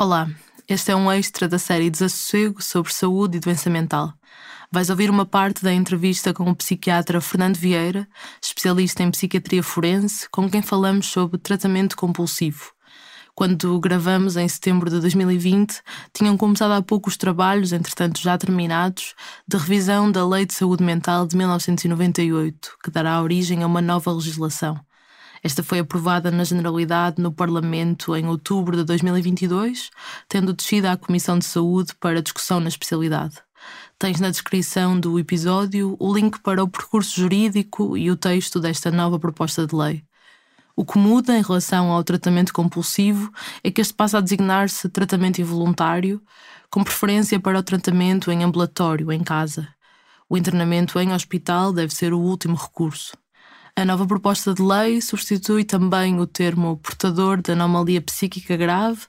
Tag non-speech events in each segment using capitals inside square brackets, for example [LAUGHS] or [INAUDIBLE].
Olá, este é um extra da série Desassossego sobre saúde e doença mental. Vais ouvir uma parte da entrevista com o psiquiatra Fernando Vieira, especialista em psiquiatria forense, com quem falamos sobre tratamento compulsivo. Quando gravamos em setembro de 2020, tinham começado há pouco os trabalhos, entretanto já terminados, de revisão da Lei de Saúde Mental de 1998, que dará origem a uma nova legislação. Esta foi aprovada na Generalidade no Parlamento em outubro de 2022, tendo descido à Comissão de Saúde para discussão na especialidade. Tens na descrição do episódio o link para o percurso jurídico e o texto desta nova proposta de lei. O que muda em relação ao tratamento compulsivo é que este passa a designar-se tratamento involuntário, com preferência para o tratamento em ambulatório, em casa. O internamento em hospital deve ser o último recurso. A nova proposta de lei substitui também o termo portador de anomalia psíquica grave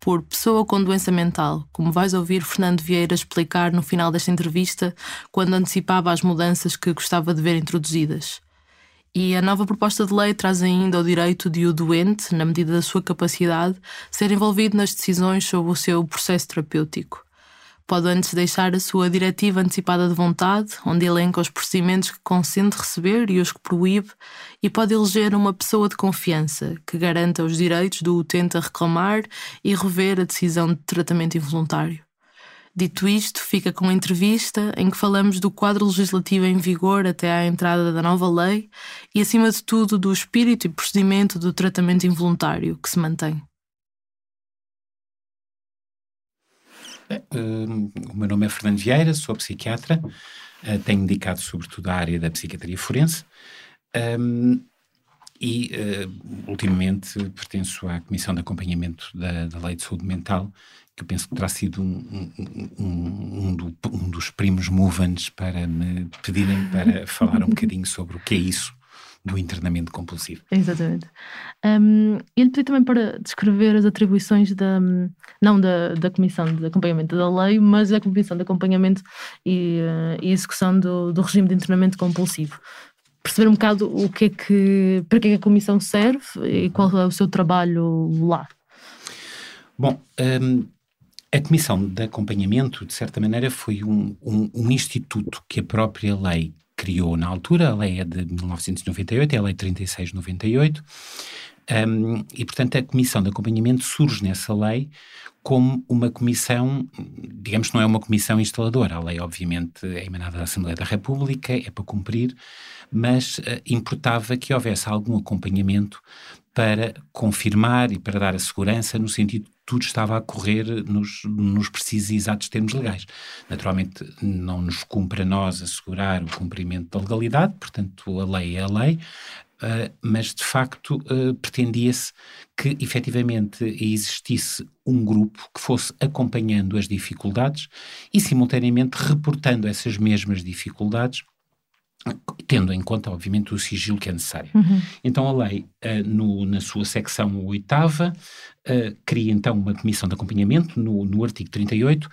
por pessoa com doença mental, como vais ouvir Fernando Vieira explicar no final desta entrevista, quando antecipava as mudanças que gostava de ver introduzidas. E a nova proposta de lei traz ainda o direito de o doente, na medida da sua capacidade, ser envolvido nas decisões sobre o seu processo terapêutico. Pode antes deixar a sua diretiva antecipada de vontade, onde elenca os procedimentos que consente receber e os que proíbe, e pode eleger uma pessoa de confiança que garanta os direitos do utente a reclamar e rever a decisão de tratamento involuntário. Dito isto, fica com a entrevista em que falamos do quadro legislativo em vigor até à entrada da nova lei e, acima de tudo, do espírito e procedimento do tratamento involuntário que se mantém. Uh, o meu nome é Fernando Vieira, sou psiquiatra, uh, tenho dedicado sobretudo à área da psiquiatria forense um, e, uh, ultimamente, pertenço à Comissão de Acompanhamento da, da, Lei de Saúde Mental, que eu penso que terá sido um, um, um, do, dos primos movants para me pedirem para falar um [LAUGHS] bocadinho sobre o que é isso do internamento compulsivo. Exatamente. Um, ele pediu também para descrever as atribuições da, não da, da Comissão de Acompanhamento da Lei, mas da Comissão de Acompanhamento e, uh, e Execução do, do Regime de Internamento Compulsivo. Perceber um bocado o que é que, para que, é que a Comissão serve e qual é o seu trabalho lá. Bom, um, a Comissão de Acompanhamento, de certa maneira, foi um, um, um instituto que a própria lei criou na altura, a lei é de 1998, é a lei 3698, um, e portanto a comissão de acompanhamento surge nessa lei como uma comissão, digamos que não é uma comissão instaladora, a lei obviamente é emanada da Assembleia da República, é para cumprir, mas uh, importava que houvesse algum acompanhamento para confirmar e para dar a segurança no sentido tudo estava a correr nos, nos precisos e exatos termos legais. Naturalmente, não nos cumpre a nós assegurar o cumprimento da legalidade, portanto, a lei é a lei, uh, mas de facto uh, pretendia-se que efetivamente existisse um grupo que fosse acompanhando as dificuldades e simultaneamente reportando essas mesmas dificuldades tendo em conta, obviamente, o sigilo que é necessário. Uhum. Então, a lei, uh, no, na sua secção oitava, uh, cria então uma comissão de acompanhamento, no, no artigo 38, uh,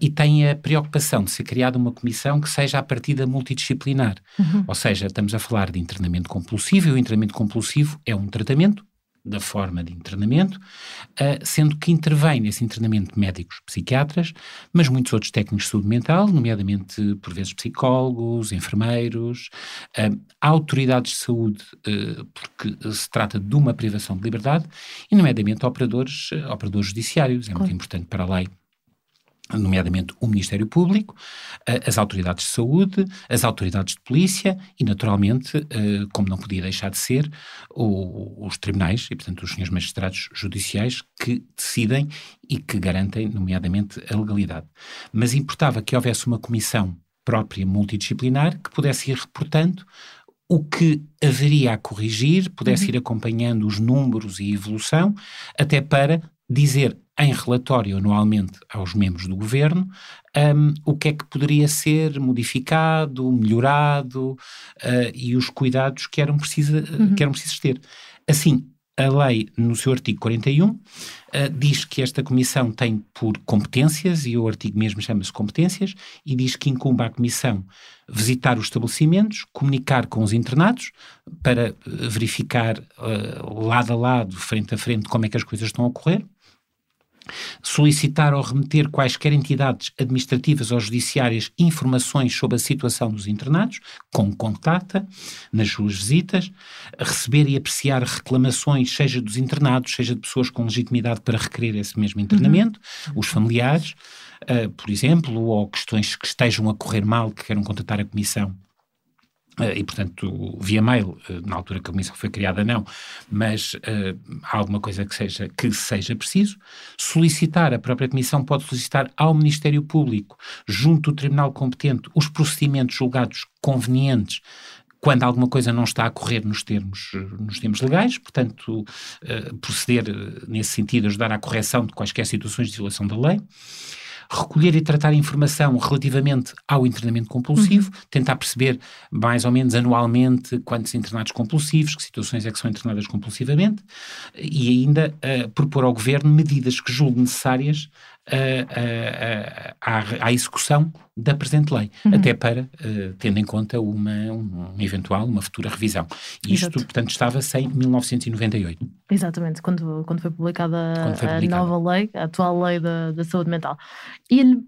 e tem a preocupação de ser criada uma comissão que seja a partida multidisciplinar. Uhum. Ou seja, estamos a falar de internamento compulsivo, e o internamento compulsivo é um tratamento da forma de internamento, uh, sendo que intervém nesse internamento médicos psiquiatras, mas muitos outros técnicos de saúde mental, nomeadamente, por vezes, psicólogos, enfermeiros, uh, autoridades de saúde, uh, porque se trata de uma privação de liberdade, e, nomeadamente, operadores, operadores judiciários. É claro. muito importante para a lei nomeadamente o Ministério Público, as autoridades de saúde, as autoridades de polícia e, naturalmente, eh, como não podia deixar de ser, os tribunais e, portanto, os senhores magistrados judiciais que decidem e que garantem, nomeadamente, a legalidade. Mas importava que houvesse uma comissão própria multidisciplinar que pudesse ir reportando o que haveria a corrigir, pudesse uhum. ir acompanhando os números e evolução, até para dizer em relatório anualmente aos membros do governo um, o que é que poderia ser modificado, melhorado uh, e os cuidados que eram, precisa, uhum. que eram precisos ter. Assim, a lei, no seu artigo 41, uh, diz que esta comissão tem por competências, e o artigo mesmo chama-se competências, e diz que incumbe à comissão visitar os estabelecimentos, comunicar com os internados, para verificar uh, lado a lado, frente a frente, como é que as coisas estão a ocorrer, solicitar ou remeter quaisquer entidades administrativas ou judiciárias informações sobre a situação dos internados, com contata, nas suas visitas, receber e apreciar reclamações, seja dos internados, seja de pessoas com legitimidade para requerer esse mesmo internamento, uhum. os familiares, uh, por exemplo, ou questões que estejam a correr mal, que queiram contatar a Comissão e, portanto, via mail, uh, na altura que a comissão foi criada, não, mas uh, há alguma coisa que seja, que seja preciso. Solicitar, a própria comissão pode solicitar ao Ministério Público, junto do tribunal competente, os procedimentos julgados convenientes quando alguma coisa não está a correr nos termos, nos termos legais, portanto, proceder nesse sentido, ajudar à correção de quaisquer situações de violação da lei recolher e tratar informação relativamente ao internamento compulsivo, uhum. tentar perceber mais ou menos anualmente quantos internados compulsivos, que situações é que são internadas compulsivamente, e ainda uh, propor ao Governo medidas que julgue necessárias à, à, execução da presente lei, uhum. até para, uh, tendo em conta uma, um, eventual, uma futura revisão. E isto, Exato. portanto, estava-se em 1998. Exatamente, quando, quando foi publicada quando foi publicada. a nova lei, a atual lei da, da saúde mental. E ele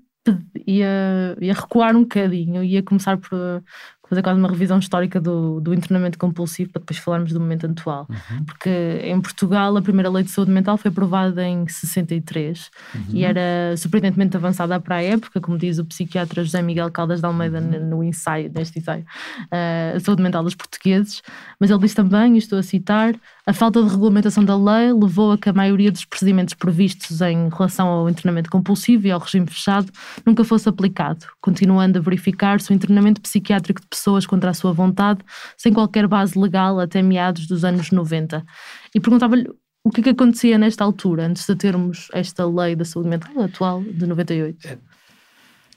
ia, ia recuar um bocadinho, ia começar por, fazer quase uma revisão histórica do, do internamento compulsivo para depois falarmos do momento atual. Uhum. Porque em Portugal a primeira lei de saúde mental foi aprovada em 63 uhum. e era surpreendentemente avançada para a época, como diz o psiquiatra José Miguel Caldas de Almeida uhum. no ensaio, neste ensaio, uh, a saúde mental dos portugueses. Mas ele diz também, e estou a citar, a falta de regulamentação da lei levou a que a maioria dos procedimentos previstos em relação ao internamento compulsivo e ao regime fechado nunca fosse aplicado, continuando a verificar se o internamento psiquiátrico de pessoas contra a sua vontade, sem qualquer base legal, até meados dos anos 90. E perguntava-lhe o que é que acontecia nesta altura, antes de termos esta lei da saúde mental atual de 98. É,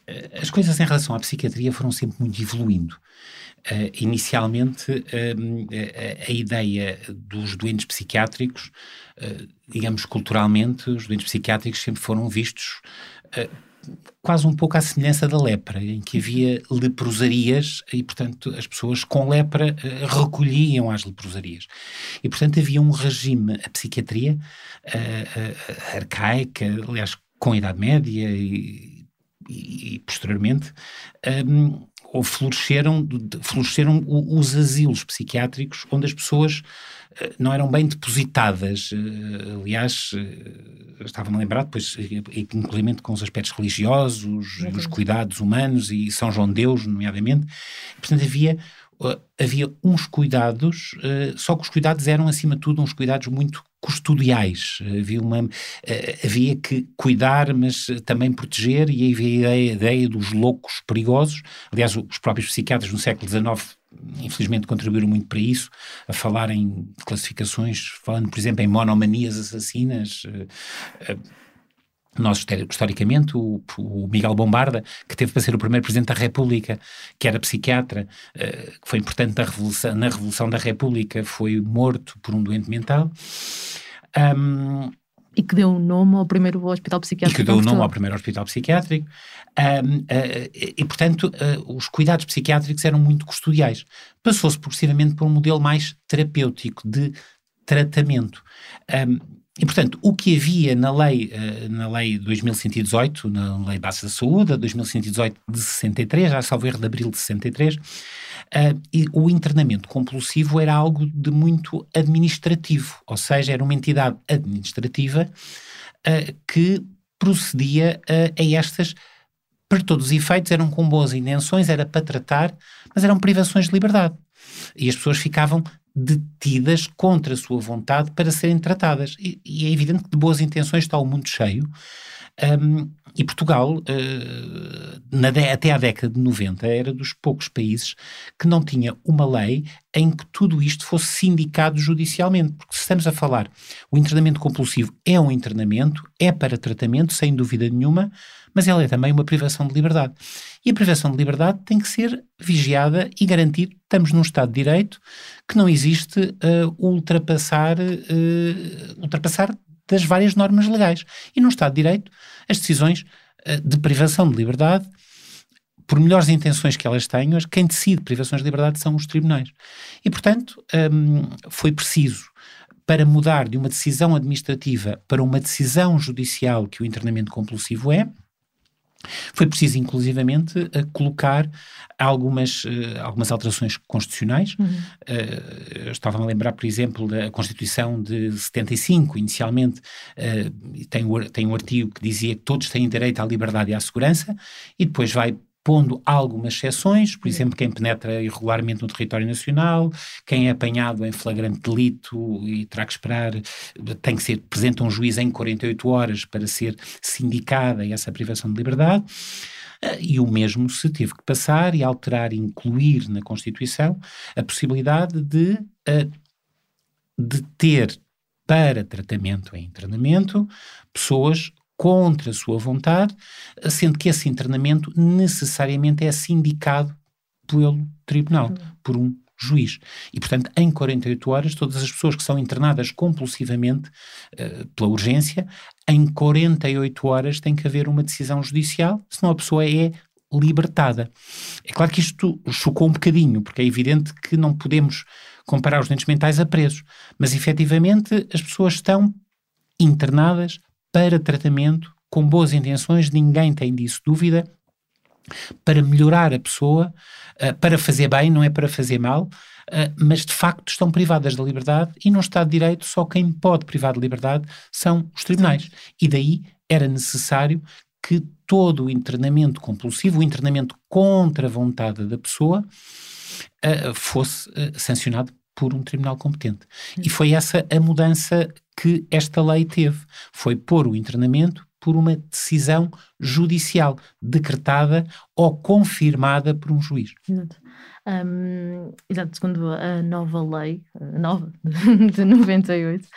é, as coisas em relação à psiquiatria foram sempre muito evoluindo. Uh, inicialmente, uh, a, a, ideia dos doentes psiquiátricos, uh, digamos culturalmente, os doentes psiquiátricos sempre foram vistos quase um pouco à semelhança da lepra, em que havia leprosarias e, portanto, as pessoas com lepra uh, recolhiam às leprosarias. E, portanto, havia um regime, a psiquiatria uh, uh, arcaica, aliás, com a Idade Média e, e, e posteriormente, um, ou floresceram, floresceram os asilos psiquiátricos onde as pessoas eh, não eram bem depositadas. Eh, aliás, eh, estava-me a lembrar depois, inclusive com os aspectos religiosos, os cuidados humanos e São João Deus, nomeadamente. Portanto, havia havia uns cuidados, só que os cuidados eram, acima de tudo, uns cuidados muito custodiais. Havia, uma, havia que cuidar, mas também proteger, e havia a ideia, a ideia dos loucos perigosos. Aliás, os próprios psiquiatras no século XIX infelizmente contribuíram muito para isso, a falar em classificações, falando, por exemplo, em monomanias assassinas. Nós, historicamente, o, o, Miguel Bombarda, que teve para ser o primeiro Presidente da República, que era psiquiatra, uh, que foi importante na Revolução, na Revolução da República, foi morto por um doente mental. Um, e que deu o nome ao primeiro hospital psiquiátrico. E que deu o nome ao primeiro hospital psiquiátrico. Um, uh, e, portanto, uh, os cuidados psiquiátricos eram muito custodiais. Passou-se progressivamente por um modelo mais terapêutico, de tratamento. Um, e, portanto, o que havia na lei, uh, na lei 2118, na Lei Base da Saúde, 2118 de 63, já salvo erro de abril de 63, Uh, e o internamento compulsivo era algo de muito administrativo, ou seja, era uma entidade administrativa uh, que procedia uh, a estas, para todos os efeitos, eram com boas intenções, era para tratar, mas eram privações de liberdade. E as pessoas ficavam detidas contra a sua vontade para serem tratadas. E, e é evidente que de boas intenções está o mundo cheio, um, e Portugal, uh, na, até à década de 90, era dos poucos países que não tinha uma lei em que tudo isto fosse sindicado judicialmente. Porque se estamos a falar, o internamento compulsivo é um internamento, é para tratamento, sem dúvida nenhuma, mas ela é também uma privação de liberdade. E a privação de liberdade tem que ser vigiada e garantida. Estamos num Estado de Direito que não existe uh, ultrapassar, uh, ultrapassar das várias normas legais. E no Estado de Direito, as decisões uh, de privação de liberdade, por melhores intenções que elas tenham, quem decide privações de liberdade são os tribunais. E, portanto, um, foi preciso para mudar de uma decisão administrativa para uma decisão judicial que o internamento compulsivo é, foi preciso, inclusivamente, uh, colocar algumas, uh, algumas alterações constitucionais. Uhum. Uh, Estava-me a lembrar, por exemplo, da Constituição de 75, inicialmente tem, tem um artigo que dizia que todos têm direito à liberdade e à segurança, e depois vai pondo algumas exceções, por exemplo, quem penetra irregularmente no território nacional, quem é apanhado em flagrante delito e terá que esperar, tem que ser presente a um juiz em 48 horas para ser sindicada essa privação de liberdade. Eh, e o mesmo se teve que passar e alterar e incluir na Constituição a possibilidade de, eh, de ter para tratamento em internamento pessoas contra a sua vontade, sendo que esse internamento necessariamente é sindicado pelo tribunal, uhum. por um juiz. E, portanto, em 48 horas, todas as pessoas que são internadas compulsivamente uh, pela urgência, em 48 horas tem que haver uma decisão judicial, senão a pessoa é libertada. É claro que isto chocou um bocadinho, porque é evidente que não podemos comparar os doentes mentais a presos, mas efetivamente as pessoas estão internadas para tratamento, com boas intenções, ninguém tem disso dúvida, para melhorar a pessoa, uh, para fazer bem, não é para fazer mal, uh, mas de facto estão privadas da liberdade e no Estado de Direito só quem pode privar de liberdade são os tribunais. E daí era necessário que todo o internamento compulsivo, o internamento contra a vontade da pessoa, uh, fosse sancionado por um tribunal competente. E foi essa a mudança que esta lei teve. Foi pôr o internamento por uma decisão judicial, decretada ou confirmada por um juiz. Exato. Um, exato, segundo a nova lei, a nova, [LAUGHS] de 98,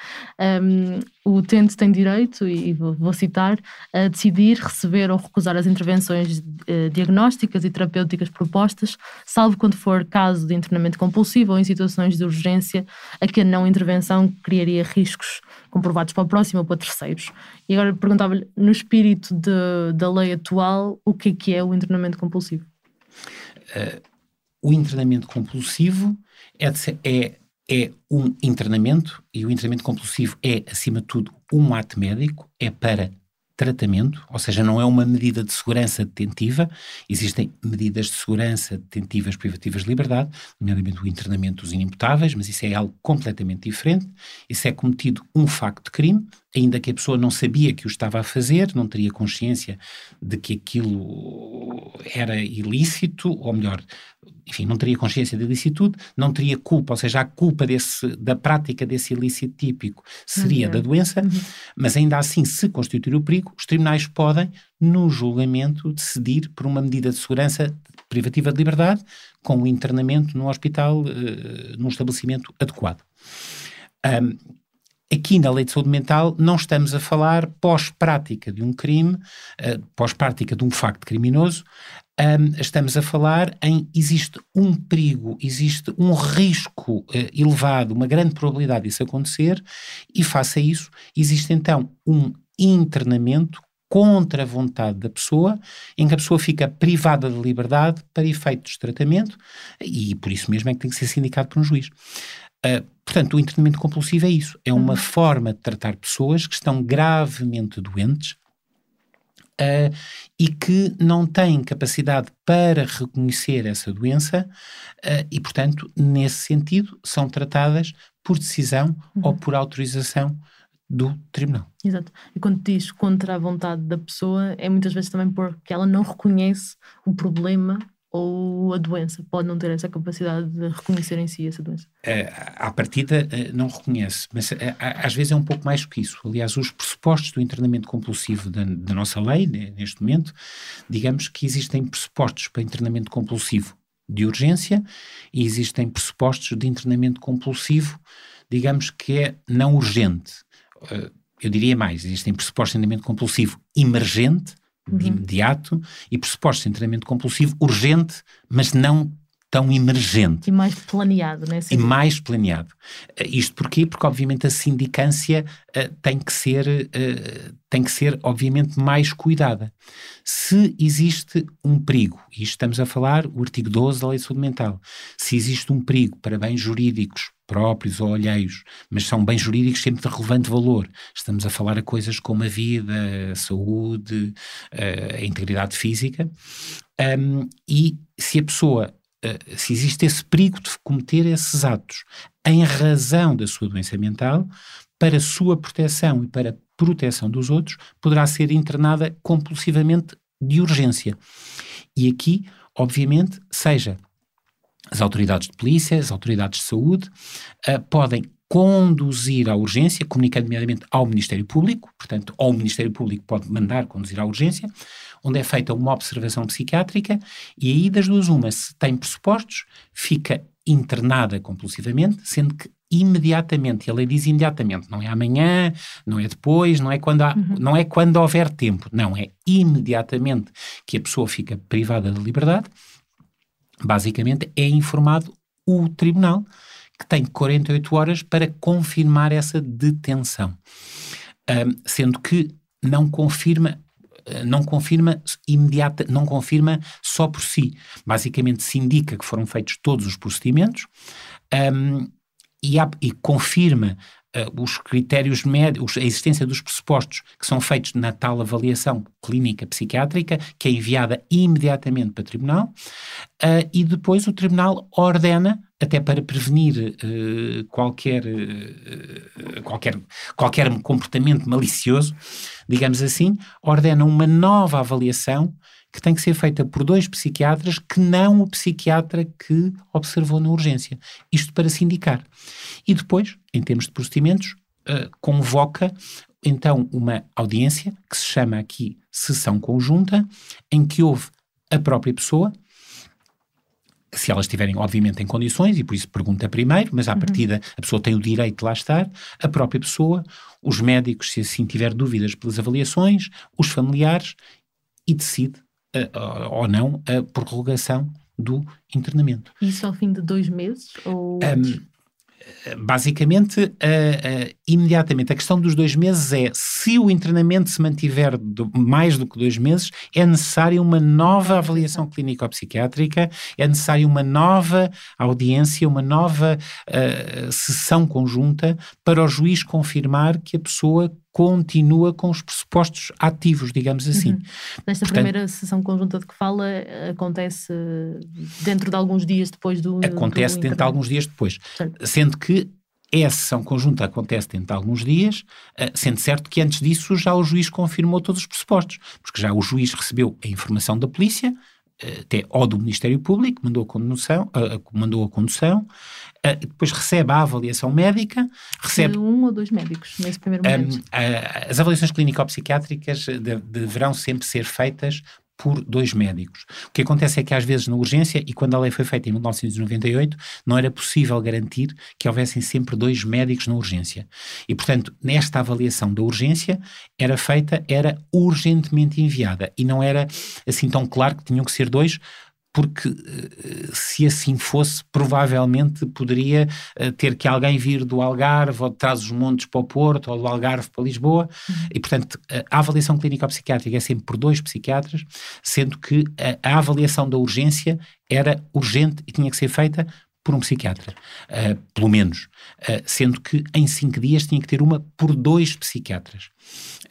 um, o utente tem direito, e vou, citar, a decidir receber ou recusar as intervenções uh, diagnósticas e terapêuticas propostas, salvo quando for caso de internamento compulsivo ou em situações de urgência a que a não intervenção criaria riscos comprovados para o próximo ou para terceiros. E agora perguntava-lhe, no espírito de, da lei atual, o que é que é o internamento compulsivo? Uh, o internamento compulsivo é, é, é um internamento, e o internamento compulsivo é, acima de tudo, um ato médico, é para tratamento, ou seja, não é uma medida de segurança detentiva, existem medidas de segurança detentivas privativas de liberdade, nomeadamente o internamento dos inimputáveis, mas isso é algo completamente diferente. Isso é cometido um facto de crime, ainda que a pessoa não sabia que o estava a fazer, não teria consciência de que aquilo era ilícito, ou melhor, enfim, não teria consciência de ilicitude, não teria culpa, ou seja, a culpa desse, da prática desse ilícito típico seria uhum. da doença, uhum. mas ainda assim, se constituir o perigo, os tribunais podem, no julgamento, decidir por uma medida de segurança privativa de liberdade, com o internamento no hospital, uh, num estabelecimento adequado. Um, Aqui na lei de saúde mental não estamos a falar pós-prática de um crime, uh, pós-prática de um facto criminoso, estamos a falar em existe um perigo, existe um risco uh, elevado, uma grande probabilidade disso acontecer, e face a isso, existe então um internamento contra a vontade da pessoa, em que a pessoa fica privada de liberdade para efeitos de tratamento, e por isso mesmo é que tem que ser sindicado por um juiz. Uh, portanto, o internamento compulsivo é isso, é uma uhum. forma de tratar pessoas que estão gravemente doentes, uh, e que não têm capacidade para reconhecer essa doença uh, e, portanto, nesse sentido, são tratadas por decisão uhum. ou por autorização do tribunal. Exato. E quando diz contra a vontade da pessoa, é muitas vezes também porque ela não reconhece o problema ou a doença pode não ter essa capacidade de reconhecer em si essa doença? É, à partida eh, não reconhece, mas é, às vezes é um pouco mais que isso. Aliás, os pressupostos do internamento compulsivo da, da nossa lei, neste momento, digamos que existem pressupostos para internamento compulsivo de urgência e existem pressupostos de internamento compulsivo, digamos que é não urgente. Eh, eu diria mais, existem pressupostos de internamento compulsivo emergente, de uhum. imediato e pressupostos de treinamento compulsivo urgente, mas não tão emergente. E mais planeado, né? E mais planeado. Uh, isto porquê? Porque, obviamente, a sindicância uh, tem, que ser, uh, tem que ser, obviamente, mais cuidada. Se existe um perigo, e estamos a falar, o artigo 12 da Lei de Saúde Mental, se existe um perigo para bens jurídicos próprios ou alheios, mas são bens jurídicos sempre de relevante valor. Estamos a falar a coisas como a vida, a saúde, a integridade física. Um, e se a pessoa eh, se existe esse perigo de cometer esses atos em razão da sua doença mental, para sua proteção e para proteção dos outros, poderá ser internada compulsivamente de urgência. E aqui, obviamente, seja as autoridades de polícia, as autoridades de saúde, uh, podem conduzir à urgência, comunicando imediatamente ao Ministério Público, portanto, ou o Ministério Público pode mandar conduzir à urgência, onde é feita uma observação psiquiátrica e aí das duas uma, se tem pressupostos, fica internada compulsivamente, sendo que imediatamente, e a lei diz imediatamente, não é amanhã, não é depois, não é quando, há, uhum. não é quando houver tempo, não, é imediatamente que a pessoa fica privada de liberdade, basicamente é informado o tribunal, que tem 48 horas para confirmar essa detenção. Um, sendo que não confirma eh, não confirma imediata, não confirma só por si. Basicamente se indica que foram feitos todos os procedimentos um, e, há, e, confirma os critérios médicos, a existência dos pressupostos que são feitos na tal avaliação clínica psiquiátrica, que é enviada imediatamente para o tribunal, uh, e depois o tribunal ordena até para prevenir uh, qualquer, uh, qualquer, qualquer comportamento malicioso, digamos assim, ordena uma nova avaliação que tem que ser feita por dois psiquiatras que não o psiquiatra que observou na urgência. Isto para se indicar. E depois, em termos de procedimentos, uh, convoca então uma audiência que se chama aqui sessão conjunta, em que houve a própria pessoa, se elas estiverem, obviamente, em condições, e por isso pergunta primeiro, mas à uhum. partida a pessoa tem o direito de lá estar, a própria pessoa, os médicos, se assim tiver dúvidas pelas avaliações, os familiares, e decide uh, ou não a prorrogação do internamento. Isso ao fim de dois meses? Ou... Um, basicamente, uh, uh, imediatamente, a questão dos dois meses é se o internamento se mantiver do, mais do que dois meses, é necessária uma nova avaliação clínico-psiquiátrica, é necessária uma nova audiência, uma nova uh, sessão conjunta para o juiz confirmar que a pessoa continua com os pressupostos ativos, digamos assim. Uhum. Nesta Portanto, primeira sessão conjunta de que fala, acontece dentro de alguns dias depois do. Acontece do dentro de alguns dias depois. Certo. Sendo que essa sessão conjunta acontece dentro de alguns dias, eh, sendo certo que antes disso já o juiz confirmou todos os pressupostos, porque já o juiz recebeu a informação da polícia, até ou do Ministério Público, mandou a condução, uh, mandou a condução, uh, depois recebe a avaliação médica, recebe... um ou dois médicos nesse primeiro momento. Um, uh, as avaliações clínico-psiquiátricas de, deverão sempre ser feitas por dois médicos. O que acontece é que às vezes na urgência, e quando a lei foi feita em 1998, não era possível garantir que houvessem sempre dois médicos na urgência. E, portanto, nesta avaliação da urgência era feita, era urgentemente enviada. E não era assim tão claro que tinham que ser dois, porque eh, se assim fosse, provavelmente poderia eh, ter que alguém vir do Algarve ou de trás os montes para o Porto ou do Algarve para Lisboa uhum. e, portanto, a avaliação clínica psiquiátrica é sempre por dois psiquiatras, sendo que a, a, avaliação da urgência era urgente e tinha que ser feita por um psiquiatra, uh, pelo menos, uh, sendo que em cinco dias tinha que ter uma por dois psiquiatras.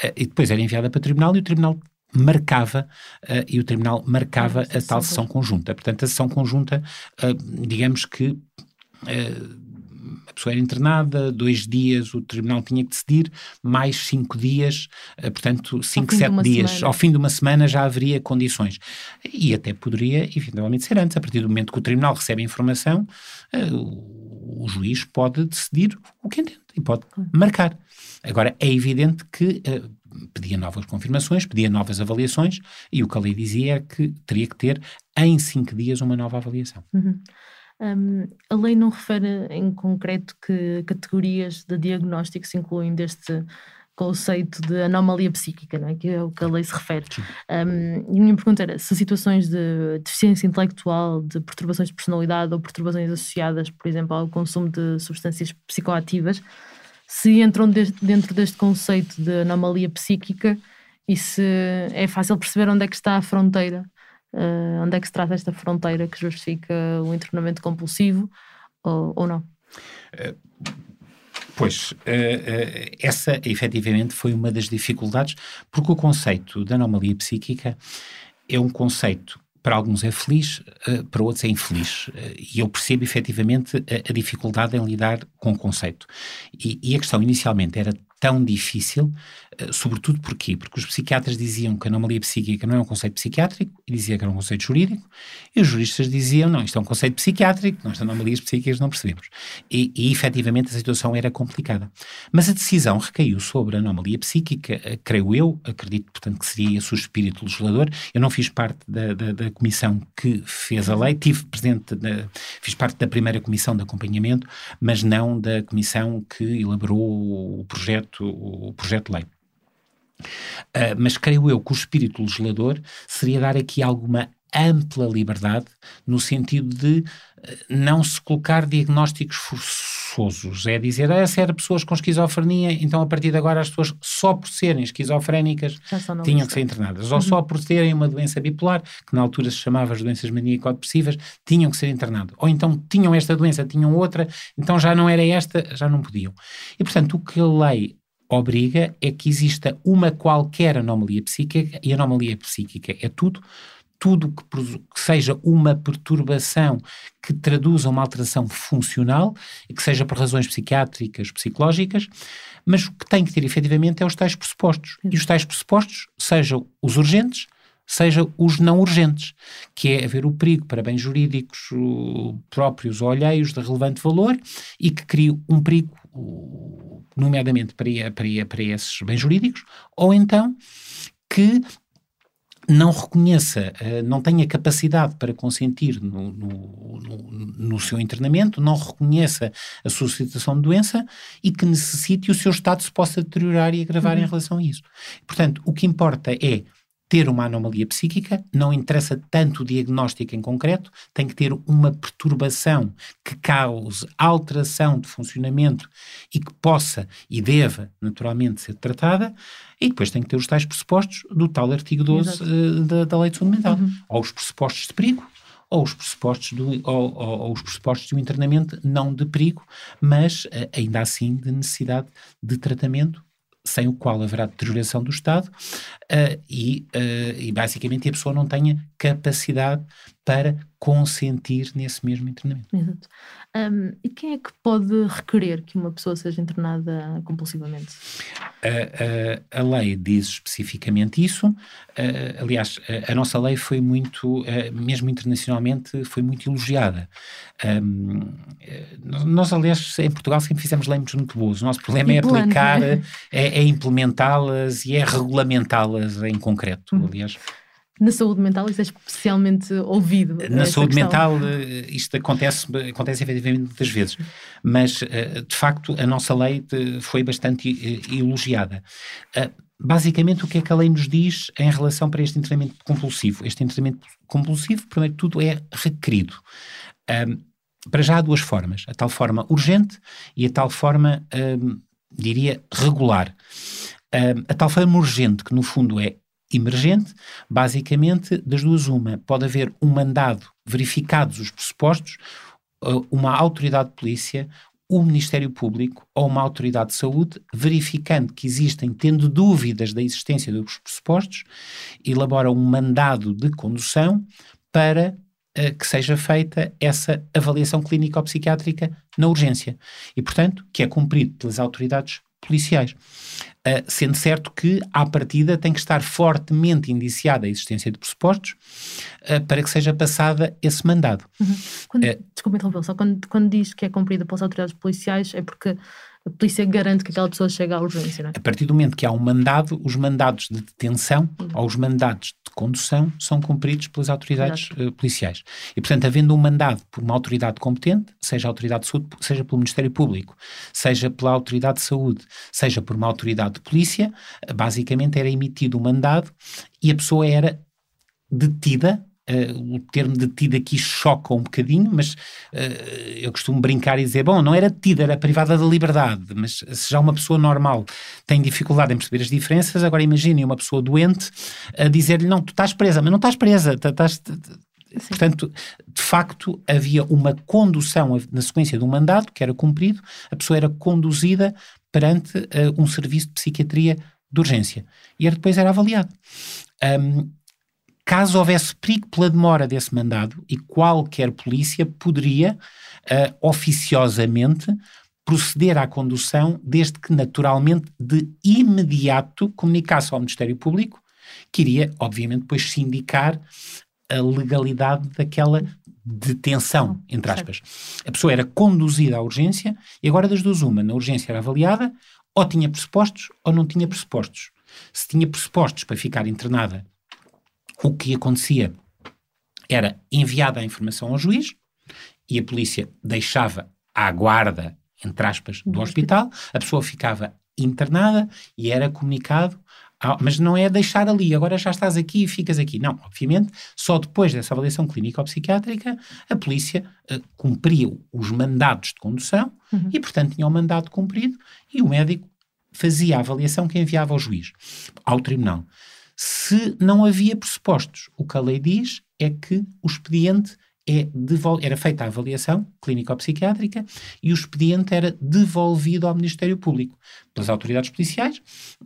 Uh, e depois era enviada para o tribunal e o tribunal marcava uh, e o tribunal marcava a tal sessão conjunta. Portanto, a sessão conjunta, uh, digamos que uh, a pessoa era internada, dois dias o tribunal tinha que decidir, mais cinco dias, portanto, cinco, sete dias. Semana. Ao fim de uma semana já haveria condições. E até poderia, eventualmente, ser antes. A partir do momento que o tribunal recebe a informação, o, o juiz pode decidir o que entende e pode marcar. Agora, é evidente que pedia novas confirmações, pedia novas avaliações e o que a lei dizia é que teria que ter em cinco dias uma nova avaliação. Uhum. Um, a lei não refere em concreto que categorias de diagnóstico se incluem deste conceito de anomalia psíquica, não é? que é o que a lei se refere. Um, e a minha pergunta era se situações de deficiência intelectual, de perturbações de personalidade ou perturbações associadas, por exemplo, ao consumo de substâncias psicoativas, se entram de, dentro deste conceito de anomalia psíquica e se é fácil perceber onde é que está a fronteira, uh, onde é que se trata esta fronteira que justifica o internamento compulsivo ou, ou não. Uh, pois, uh, essa efetivamente foi uma das dificuldades, porque o conceito de anomalia psíquica é um conceito para alguns é feliz, eh, para outros é infeliz. Eh, e eu percebo efetivamente a, a dificuldade em lidar com o conceito. E, e, a questão inicialmente era tão difícil, uh, sobretudo porquê? Porque os psiquiatras diziam que a anomalia psíquica não é um conceito psiquiátrico, e dizia que era um conceito jurídico, e os juristas diziam, não, isto é um conceito psiquiátrico, nós anomalias psíquicas não percebemos. E, e efetivamente a situação era complicada. Mas a decisão recaiu sobre a anomalia psíquica, uh, creio eu, acredito, portanto, que seria esse o espírito legislador. Eu não fiz parte da, da, da comissão que fez a lei, tive presente, da, fiz parte da primeira comissão de acompanhamento, mas não da comissão que elaborou o projeto projeto, o projeto de lei. Uh, mas creio eu que o espírito legislador seria dar aqui alguma ampla liberdade no sentido de uh, não se colocar diagnósticos forçosos. É dizer, ah, se era pessoas com esquizofrenia, então a partir de agora as pessoas só por serem esquizofrénicas tinham que ser internadas. Uhum. Ou só por terem uma doença bipolar, que na altura se chamava as doenças maníaco-depressivas, tinham que ser internadas. Ou então tinham esta doença, tinham outra, então já não era esta, já não podiam. E portanto o que a lei obriga é que exista uma qualquer anomalia psíquica, e anomalia psíquica é tudo, tudo que, que, seja uma perturbação que traduza uma alteração funcional que seja por razões psiquiátricas, psicológicas, mas o que tem que ter efetivamente é os tais pressupostos. E os tais pressupostos sejam os urgentes, sejam os não urgentes, que é haver o perigo para bens jurídicos próprios ou alheios de relevante valor e que crie um perigo nomeadamente para, para, para esses bens jurídicos, ou então que não reconheça, eh, não tenha capacidade para consentir no, no, no, no, seu internamento, não reconheça a sua situação de doença e que necessite o seu estado se possa deteriorar e agravar uhum. em relação a isso. Portanto, o que importa é ter uma anomalia psíquica, não interessa tanto o diagnóstico em concreto, tem que ter uma perturbação que cause alteração de funcionamento e que possa e deva naturalmente ser tratada, e depois tem que ter os tais pressupostos do tal artigo 12 uh, eh, da, da Lei de Saúde Mental, uhum. ou os pressupostos de perigo, ou os pressupostos do, ou, ou, ou, os pressupostos de um internamento não de perigo, mas uh, ainda assim de necessidade de tratamento sem o qual haverá deterioração do Estado uh, e, uh, e basicamente a pessoa não tenha capacidade para consentir nesse mesmo internamento. Exato. Um, e quem é que pode requerer que uma pessoa seja internada compulsivamente? A, a, a lei diz especificamente isso. Uh, aliás, a, a, nossa lei foi muito, uh, mesmo internacionalmente, foi muito elogiada. Um, nós, aliás, em Portugal sempre fizemos leis muito boas. O nosso problema é aplicar, [LAUGHS] é, é implementá-las e é regulamentá-las em concreto. Uhum. Aliás, na saúde mental isso é especialmente ouvido. Na saúde questão. mental eh, isto acontece, acontece efetivamente muitas vezes, mas eh, de facto a nossa lei eh, foi bastante elogiada. Basicamente, o que é que a lei nos diz em relação para este internamento compulsivo? Este internamento compulsivo, primeiro de tudo, é requerido. para já há duas formas: a tal forma urgente e a tal forma, diria, regular. a tal forma urgente, que no fundo é emergente, basicamente, das duas uma. Pode haver um mandado, verificados os pressupostos, uma autoridade de polícia, o Ministério Público ou uma autoridade de saúde, verificando que existem, tendo dúvidas da existência dos pressupostos, elabora um mandado de condução para uh, que seja feita essa avaliação clínico-psiquiátrica na urgência. E, portanto, que é cumprido pelas autoridades policiais. Uh, sendo certo que, à partida, tem que estar fortemente indiciada a existência de pressupostos uh, para que seja passada esse mandado. Uhum. Quando, uh, desculpa interromper, só quando, quando diz que é cumprida pelas autoridades policiais é porque a polícia garante que aquela pessoa chega à urgência, não é? A partir do momento que há um mandado, os mandados de detenção uhum. ou os mandados de condução são cumpridos pelas autoridades uh, policiais. E, portanto, havendo um mandado por uma autoridade competente, seja a autoridade de saúde, seja pelo Ministério Público, seja pela autoridade de saúde, seja por uma autoridade de polícia, basicamente era emitido um mandado e a pessoa era detida Uh, o termo detido aqui choca um bocadinho, mas uh, eu costumo brincar e dizer: bom, não era detida, era privada da liberdade. Mas se já uma pessoa normal tem dificuldade em perceber as diferenças, agora imaginem uma pessoa doente a dizer-lhe: não, tu estás presa, mas não estás presa, estás. Portanto, de facto, havia uma condução na sequência de um mandato que era cumprido, a pessoa era conduzida perante uh, um serviço de psiquiatria de urgência e depois era avaliado. Um, caso houvesse perigo pela demora desse mandado, e qualquer polícia poderia uh, oficiosamente proceder à condução, desde que naturalmente de imediato comunicasse ao Ministério Público, que iria, obviamente, depois sindicar a legalidade daquela detenção, entre aspas. A pessoa era conduzida à urgência e agora das duas uma, na urgência era avaliada, ou tinha pressupostos ou não tinha pressupostos. Se tinha pressupostos para ficar internada o que acontecia era enviada a informação ao juiz e a polícia deixava à guarda, entre aspas, do hospital, a pessoa ficava internada e era comunicado mas não é deixar ali, agora já estás aqui e ficas aqui. Não, obviamente, só depois dessa avaliação clínica ou psiquiátrica, a polícia uh, cumpria os mandados de condução uhum. e, portanto, tinha o mandato cumprido e o médico fazia a avaliação que enviava ao juiz, ao tribunal se não havia pressupostos. O que a lei diz é que o expediente é era feita a avaliação clínico-psiquiátrica e o expediente era devolvido ao Ministério Público pelas autoridades policiais,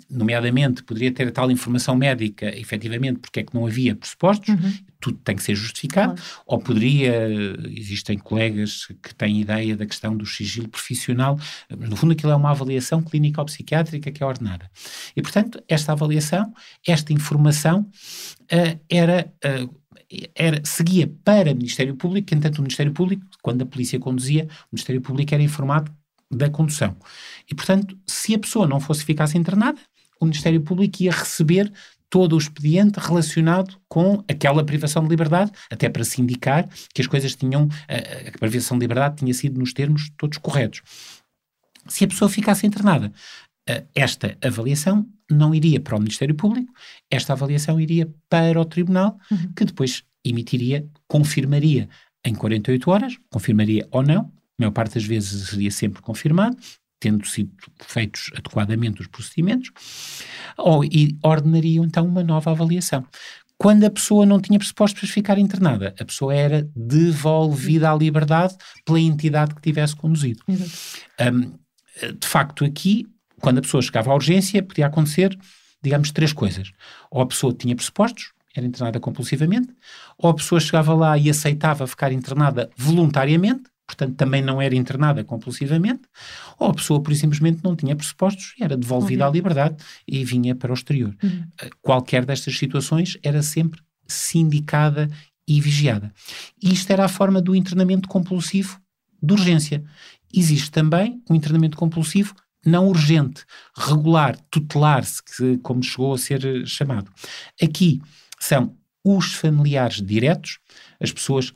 nomeadamente poderia ter tal informação médica, efetivamente, porque é que não havia pressupostos, uhum. Tudo tem que ser justificado, claro. ou poderia, existem colegas que têm ideia da questão do sigilo profissional, mas no fundo aquilo é uma avaliação clínico-psiquiátrica que é ordenada. E, portanto, esta avaliação, esta informação uh, era... Uh, era, seguia para o Ministério Público, que, entanto, o Ministério Público, quando a polícia conduzia, o Ministério Público era informado da condução. E, portanto, se a pessoa não fosse ficasse internada, o Ministério Público ia receber todo o expediente relacionado com aquela privação de liberdade, até para se indicar que as coisas tinham, a, a privação de liberdade tinha sido nos termos todos corretos. Se a pessoa ficasse internada, esta avaliação não iria para o Ministério Público, esta avaliação iria para o Tribunal, uhum. que depois emitiria, confirmaria em 48 horas, confirmaria ou não, a maior parte das vezes seria sempre confirmado, tendo sido feitos adequadamente os procedimentos, ou, e ordenaria então uma nova avaliação. Quando a pessoa não tinha pressupostos para ficar internada, a pessoa era devolvida à liberdade pela entidade que tivesse conduzido. Um, de facto, aqui quando a pessoa chegava à urgência, podia acontecer, digamos, três coisas. Ou a pessoa tinha pressupostos, era internada compulsivamente, ou a pessoa chegava lá e aceitava ficar internada voluntariamente, portanto também não era internada compulsivamente, ou a pessoa, por simplesmente, não tinha pressupostos e era devolvida uhum. à liberdade e vinha para o exterior. Uhum. Eh, qualquer destas situações era sempre sindicada e vigiada. E isto era a forma do internamento compulsivo de urgência. Existe também um internamento compulsivo não urgente, regular, tutelar-se, como chegou a ser chamado. Aqui são os familiares diretos, as pessoas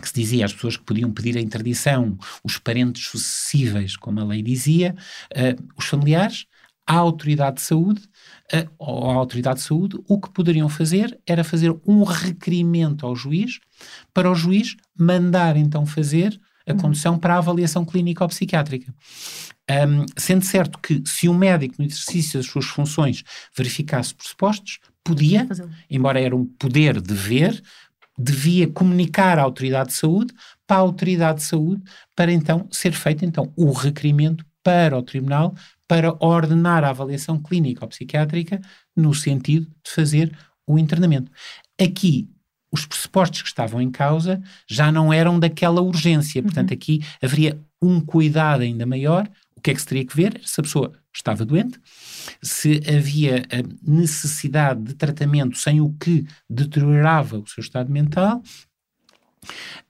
que se dizia, as pessoas que podiam pedir a interdição, os parentes sucessíveis, como a lei dizia, uh, os familiares, a autoridade de saúde, uh, ou a autoridade de saúde, o que poderiam fazer era fazer um requerimento ao juiz, para o juiz mandar então fazer a uhum. condução para a avaliação clínica ou psiquiátrica. Um, sendo certo que se o médico, no exercício das suas funções, verificasse pressupostos, podia, embora era um poder dever, devia comunicar à autoridade de saúde para a autoridade de saúde para então ser feito então o requerimento para o tribunal para ordenar a avaliação clínica ou psiquiátrica no sentido de fazer o internamento. Aqui os pressupostos que estavam em causa já não eram daquela urgência, portanto uhum. aqui haveria um cuidado ainda maior que é que se teria que ver? Se a pessoa estava doente, se havia necessidade de tratamento sem o que deteriorava o seu estado mental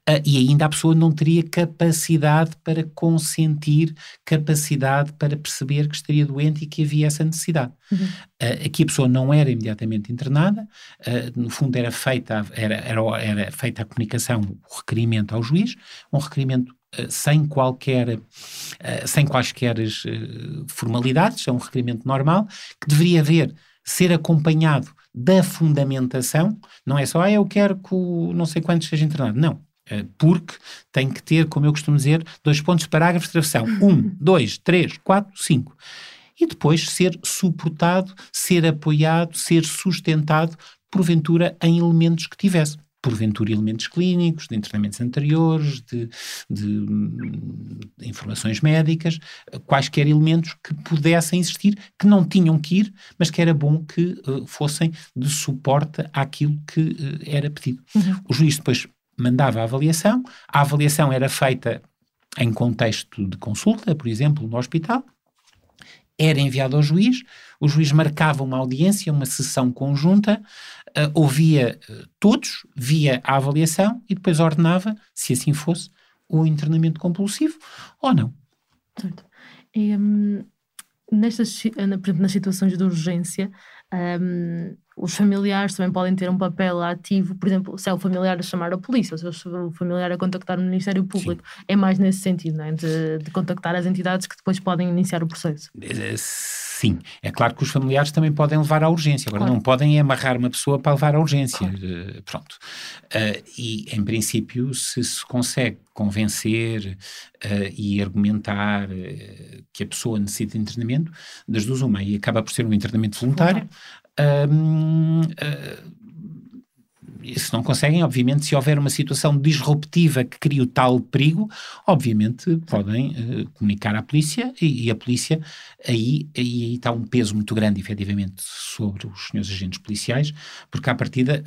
Uh, e ainda a pessoa não teria capacidade para consentir, capacidade para perceber que estaria doente e que havia essa necessidade. Uhum. Uh, aqui a pessoa não era imediatamente internada, uh, no fundo era feita, era, era, era feita a comunicação, o requerimento ao juiz, um requerimento sem qualquer, sem quaisquer formalidades, é um requerimento normal, que deveria haver, ser acompanhado da fundamentação, não é só, ah, eu quero que o não sei quantos seja internado. Não. Eh, porque tem que ter, como eu costumo dizer, dois pontos, parágrafos de travessão. [LAUGHS] Um, dois, três, quatro, cinco. E depois ser suportado, ser apoiado, ser sustentado, porventura, em elementos que tivesse porventura elementos clínicos, de internamentos anteriores, de, de, de, informações médicas, quaisquer elementos que pudessem existir, que não tinham que ir, mas que era bom que uh, fossem de suporte àquilo que uh, era pedido. Uhum. O juiz depois mandava a avaliação, a avaliação era feita em contexto de consulta, por exemplo, no hospital, era enviado ao juiz, o juiz marcava uma audiência, uma sessão conjunta, ouvia uh, todos, via a avaliação e depois ordenava, se assim fosse, o internamento compulsivo ou não. Certo. E, um, nestas, nas situações de urgência, um, os familiares também podem ter um papel ativo, por exemplo, se é o familiar a chamar a polícia, ou se é o familiar a contactar o Ministério Público, Sim. é mais nesse sentido, não é? de, de, contactar as entidades que depois podem iniciar o processo. Eh, sim, é claro que os familiares também podem levar à urgência, agora claro. não podem amarrar uma pessoa para levar à urgência, claro. uh, pronto. Uh, e, em princípio, se se consegue convencer uh, e argumentar que a pessoa necessita de internamento, das duas uma, e acaba por ser um internamento voluntário, um, uh, se não conseguem, obviamente, se houver uma situação disruptiva que crie o tal perigo, obviamente podem uh, comunicar à polícia e, e, a polícia, aí, aí, aí está um peso muito grande, efetivamente, sobre os senhores agentes policiais, porque à partida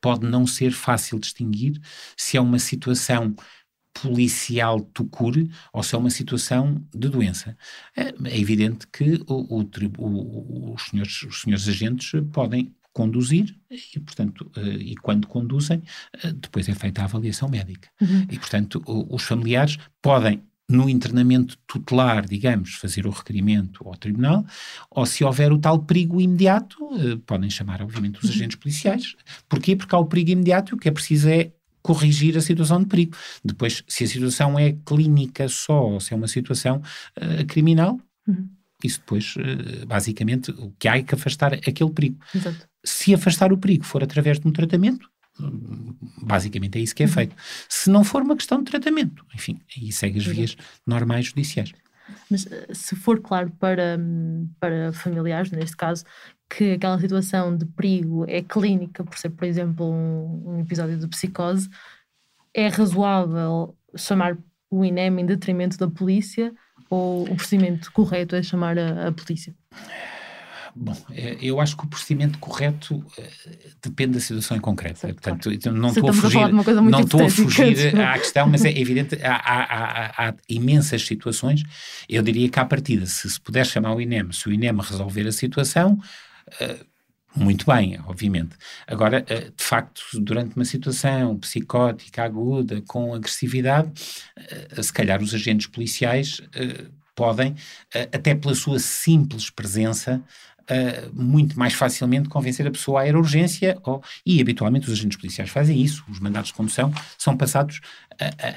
pode não ser fácil distinguir se é uma situação policial tucure ou se é uma situação de doença. É, é evidente que o, o, os, senhores, os senhores agentes podem conduzir e, portanto, uh, e quando conduzem, uh, depois é feita a avaliação médica. Uhum. E, portanto, os familiares podem no internamento tutelar, digamos, fazer o requerimento ao tribunal, ou se houver o tal perigo imediato, uh, podem chamar, obviamente, os uhum. agentes policiais. Porquê? Porque há o perigo imediato e o que é preciso é corrigir a situação de perigo. Depois, se a situação é clínica só, ou se é uma situação uh, criminal, uhum. isso depois, uh, basicamente, o que há é que afastar aquele perigo. Exato. Se afastar o perigo for através de um tratamento, hum, basicamente é isso que é uhum. feito. Se não for uma questão de tratamento, enfim, aí segue as vias normais judiciais. Mas eh, se for claro para, hum, para familiares, neste caso, que aquela situação de perigo é clínica, por ser, por exemplo, um, um episódio de psicose, é razoável chamar o INEM em detrimento da polícia ou o procedimento correto é chamar a, a polícia? Bom, é, eu acho que o procedimento correto eh, depende da situação em concreto. Certo, Portanto, claro. Então não estou a fugir, não estou a fugir à questão, mas é evidente, há, há, há, há, imensas situações. Eu diria que à partida, se se puder chamar o INEM, se o INEM resolver a situação, muito bem, obviamente. Agora, uh, de facto, durante uma situação psicótica aguda, com agressividade, uh, se calhar os agentes policiais podem, até pela sua simples presença, muito mais facilmente convencer a pessoa a ir à urgência, ou, e habitualmente os agentes policiais fazem isso, os mandados de condução são passados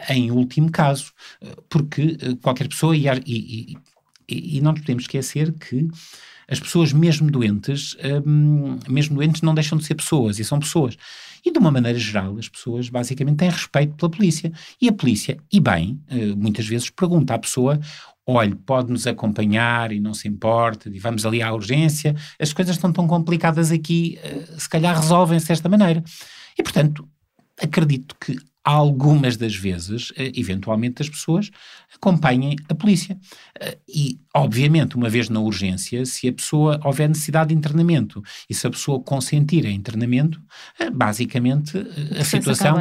em último caso, porque qualquer pessoa, e, e, e, e não nos podemos esquecer que as pessoas mesmo doentes, um, mesmo doentes não deixam de ser pessoas e são pessoas. E de uma maneira geral, as pessoas basicamente têm respeito pela polícia. E a polícia, e bem, uh, muitas vezes pergunta à pessoa: olhe, pode-nos acompanhar e não se importa, e vamos ali à urgência, as coisas estão tão complicadas aqui, uh, se calhar resolvem-se desta maneira. E, portanto, acredito que algumas das vezes, eh, eventualmente, as pessoas acompanhem a polícia. Eh, e, obviamente, uma vez na urgência, se a pessoa houver necessidade de internamento e se a pessoa consentir a internamento, eh, basicamente a situação.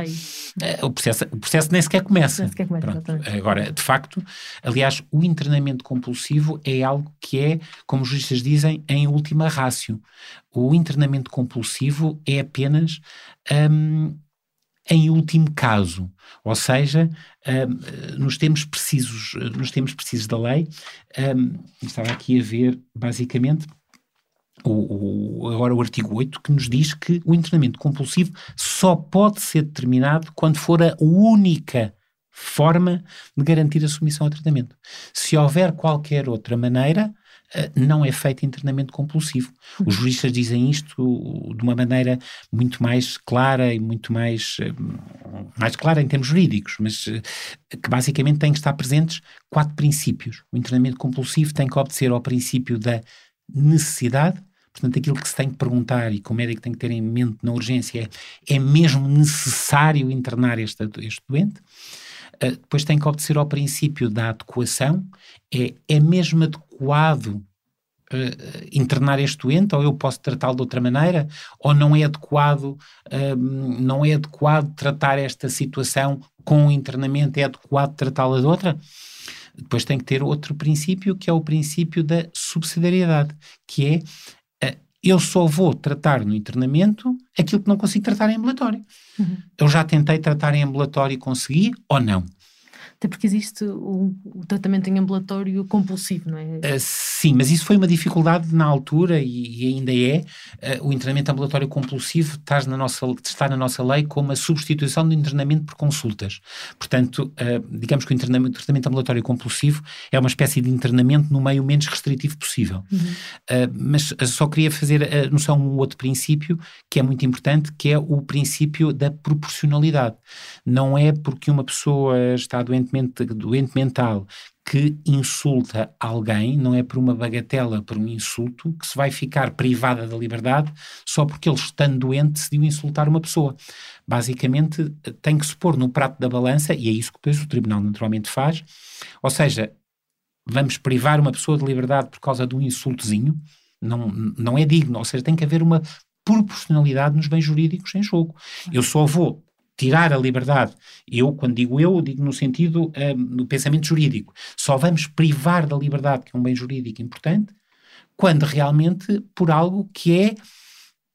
O processo, o processo nem sequer começa. Nem sequer começa Agora, de facto, aliás, o internamento compulsivo é algo que é, como os juristas dizem, em última rácio. O internamento compulsivo é apenas. Hum, em último caso, ou seja, um, nos termos precisos, nos termos precisos da lei, um, estava aqui a ver basicamente o, o, agora o artigo 8 que nos diz que o internamento compulsivo só pode ser determinado quando for a única forma de garantir a submissão ao tratamento. Se houver qualquer outra maneira, não é feito internamento compulsivo. Os juristas dizem isto de uma maneira muito mais clara e muito mais, eh, mais clara em termos jurídicos, mas eh, que basicamente têm que estar presentes quatro princípios. O internamento compulsivo tem que obedecer ao princípio da necessidade, Portanto, aquilo que se tem que perguntar e que o médico tem que ter em mente na urgência é: é mesmo necessário internar este, este doente? Uh, depois tem que obedecer ao princípio da adequação: é, é mesmo adequado Uh, internar este doente ou eu posso tratá-lo de outra maneira? Ou não é adequado uh, não é adequado tratar esta situação com o internamento é adequado tratá-la de outra? Depois tem que ter outro princípio que é o princípio da subsidiariedade que é eu só vou tratar no internamento aquilo que não consigo tratar em ambulatório uhum. eu já tentei tratar em ambulatório e consegui ou não até porque existe o, o tratamento em ambulatório compulsivo, não é? Uh, sim, mas isso foi uma dificuldade na altura e, e ainda é. Uh, o internamento ambulatório compulsivo está na, nossa, está na nossa lei como a substituição do internamento por consultas. Portanto, uh, digamos que o, o tratamento ambulatório compulsivo é uma espécie de internamento no meio menos restritivo possível. Uhum. mas só queria fazer a noção um outro princípio que é muito importante, que é o princípio da proporcionalidade. Não é porque uma pessoa está doente doente mental que insulta alguém, não é por uma bagatela, por um insulto, que se vai ficar privada da liberdade só porque ele, estando doente, decidiu insultar uma pessoa. Basicamente, tem que se pôr no prato da balança, e é isso que depois o Tribunal naturalmente faz, ou seja, vamos privar uma pessoa de liberdade por causa de um insultozinho, não, não é digno, ou seja, tem que haver uma proporcionalidade nos bens jurídicos em jogo. Eu só vou tirar a liberdade. Eu, quando digo eu, digo no sentido um, eh, do pensamento jurídico. Só vamos privar da liberdade, que é um bem jurídico importante, quando realmente por algo que é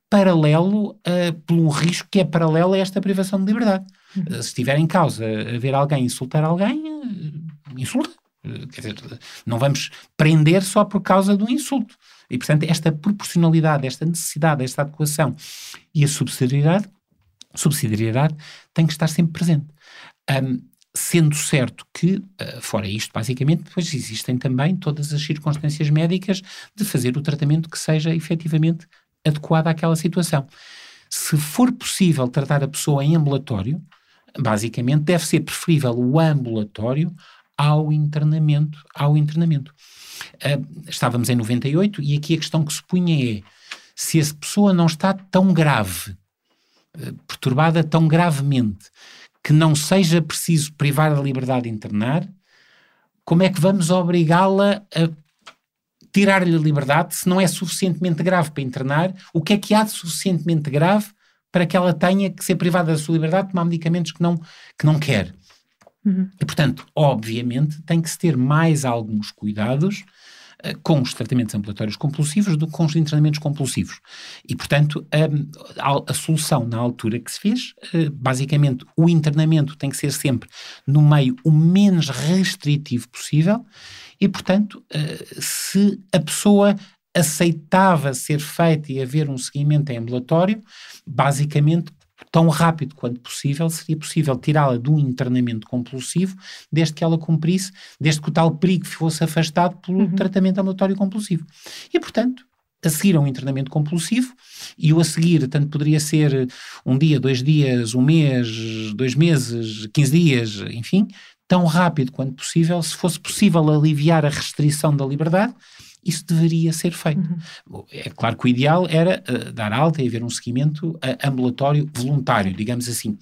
paralelo, uh, por um risco que é paralelo a esta privação de liberdade. Uhum. Uh, se estiver em causa haver alguém insultar alguém, uh, insulta. quer dizer, não vamos prender só por causa do insulto. E, portanto, esta proporcionalidade, esta necessidade, esta adequação e a subsidiariedade subsidiariedade tem que estar sempre presente. Um, sendo certo que, uh, fora isto, basicamente, depois existem também todas as circunstâncias médicas de fazer o tratamento que seja efetivamente adequado àquela situação. Se for possível tratar a pessoa em ambulatório, basicamente deve ser preferível o ambulatório ao internamento. Ao internamento. Uh, estávamos em 98 e aqui a questão que se punha é se a pessoa não está tão grave perturbada tão gravemente que não seja preciso privar da liberdade de internar, como é que vamos obrigá-la a tirar-lhe a liberdade se não é suficientemente grave para internar? O que é que há de suficientemente grave para que ela tenha que ser privada da sua liberdade, tomar medicamentos que não, que não quer? Uhum. E, portanto, obviamente, tem que se ter mais alguns cuidados eh, com os tratamentos ambulatórios compulsivos do que com os internamentos compulsivos. E, portanto, a, a, solução na altura que se fez, eh, basicamente, o internamento tem que ser sempre no meio o menos restritivo possível e, portanto, eh, se a pessoa aceitava ser feita e haver um seguimento em ambulatório, basicamente tão rápido quanto possível, seria possível tirá-la de um internamento compulsivo, desde que ela cumprisse, desde que o tal perigo fosse afastado pelo uhum. tratamento ambulatório compulsivo. E, portanto, a seguir a um internamento compulsivo, e o a seguir, tanto poderia ser um dia, dois dias, um mês, dois meses, quinze dias, enfim, tão rápido quanto possível, se fosse possível aliviar a restrição da liberdade, isso deveria ser feito. Uhum. É claro que o ideal era uh, dar alta e haver um seguimento uh, ambulatório voluntário, digamos assim.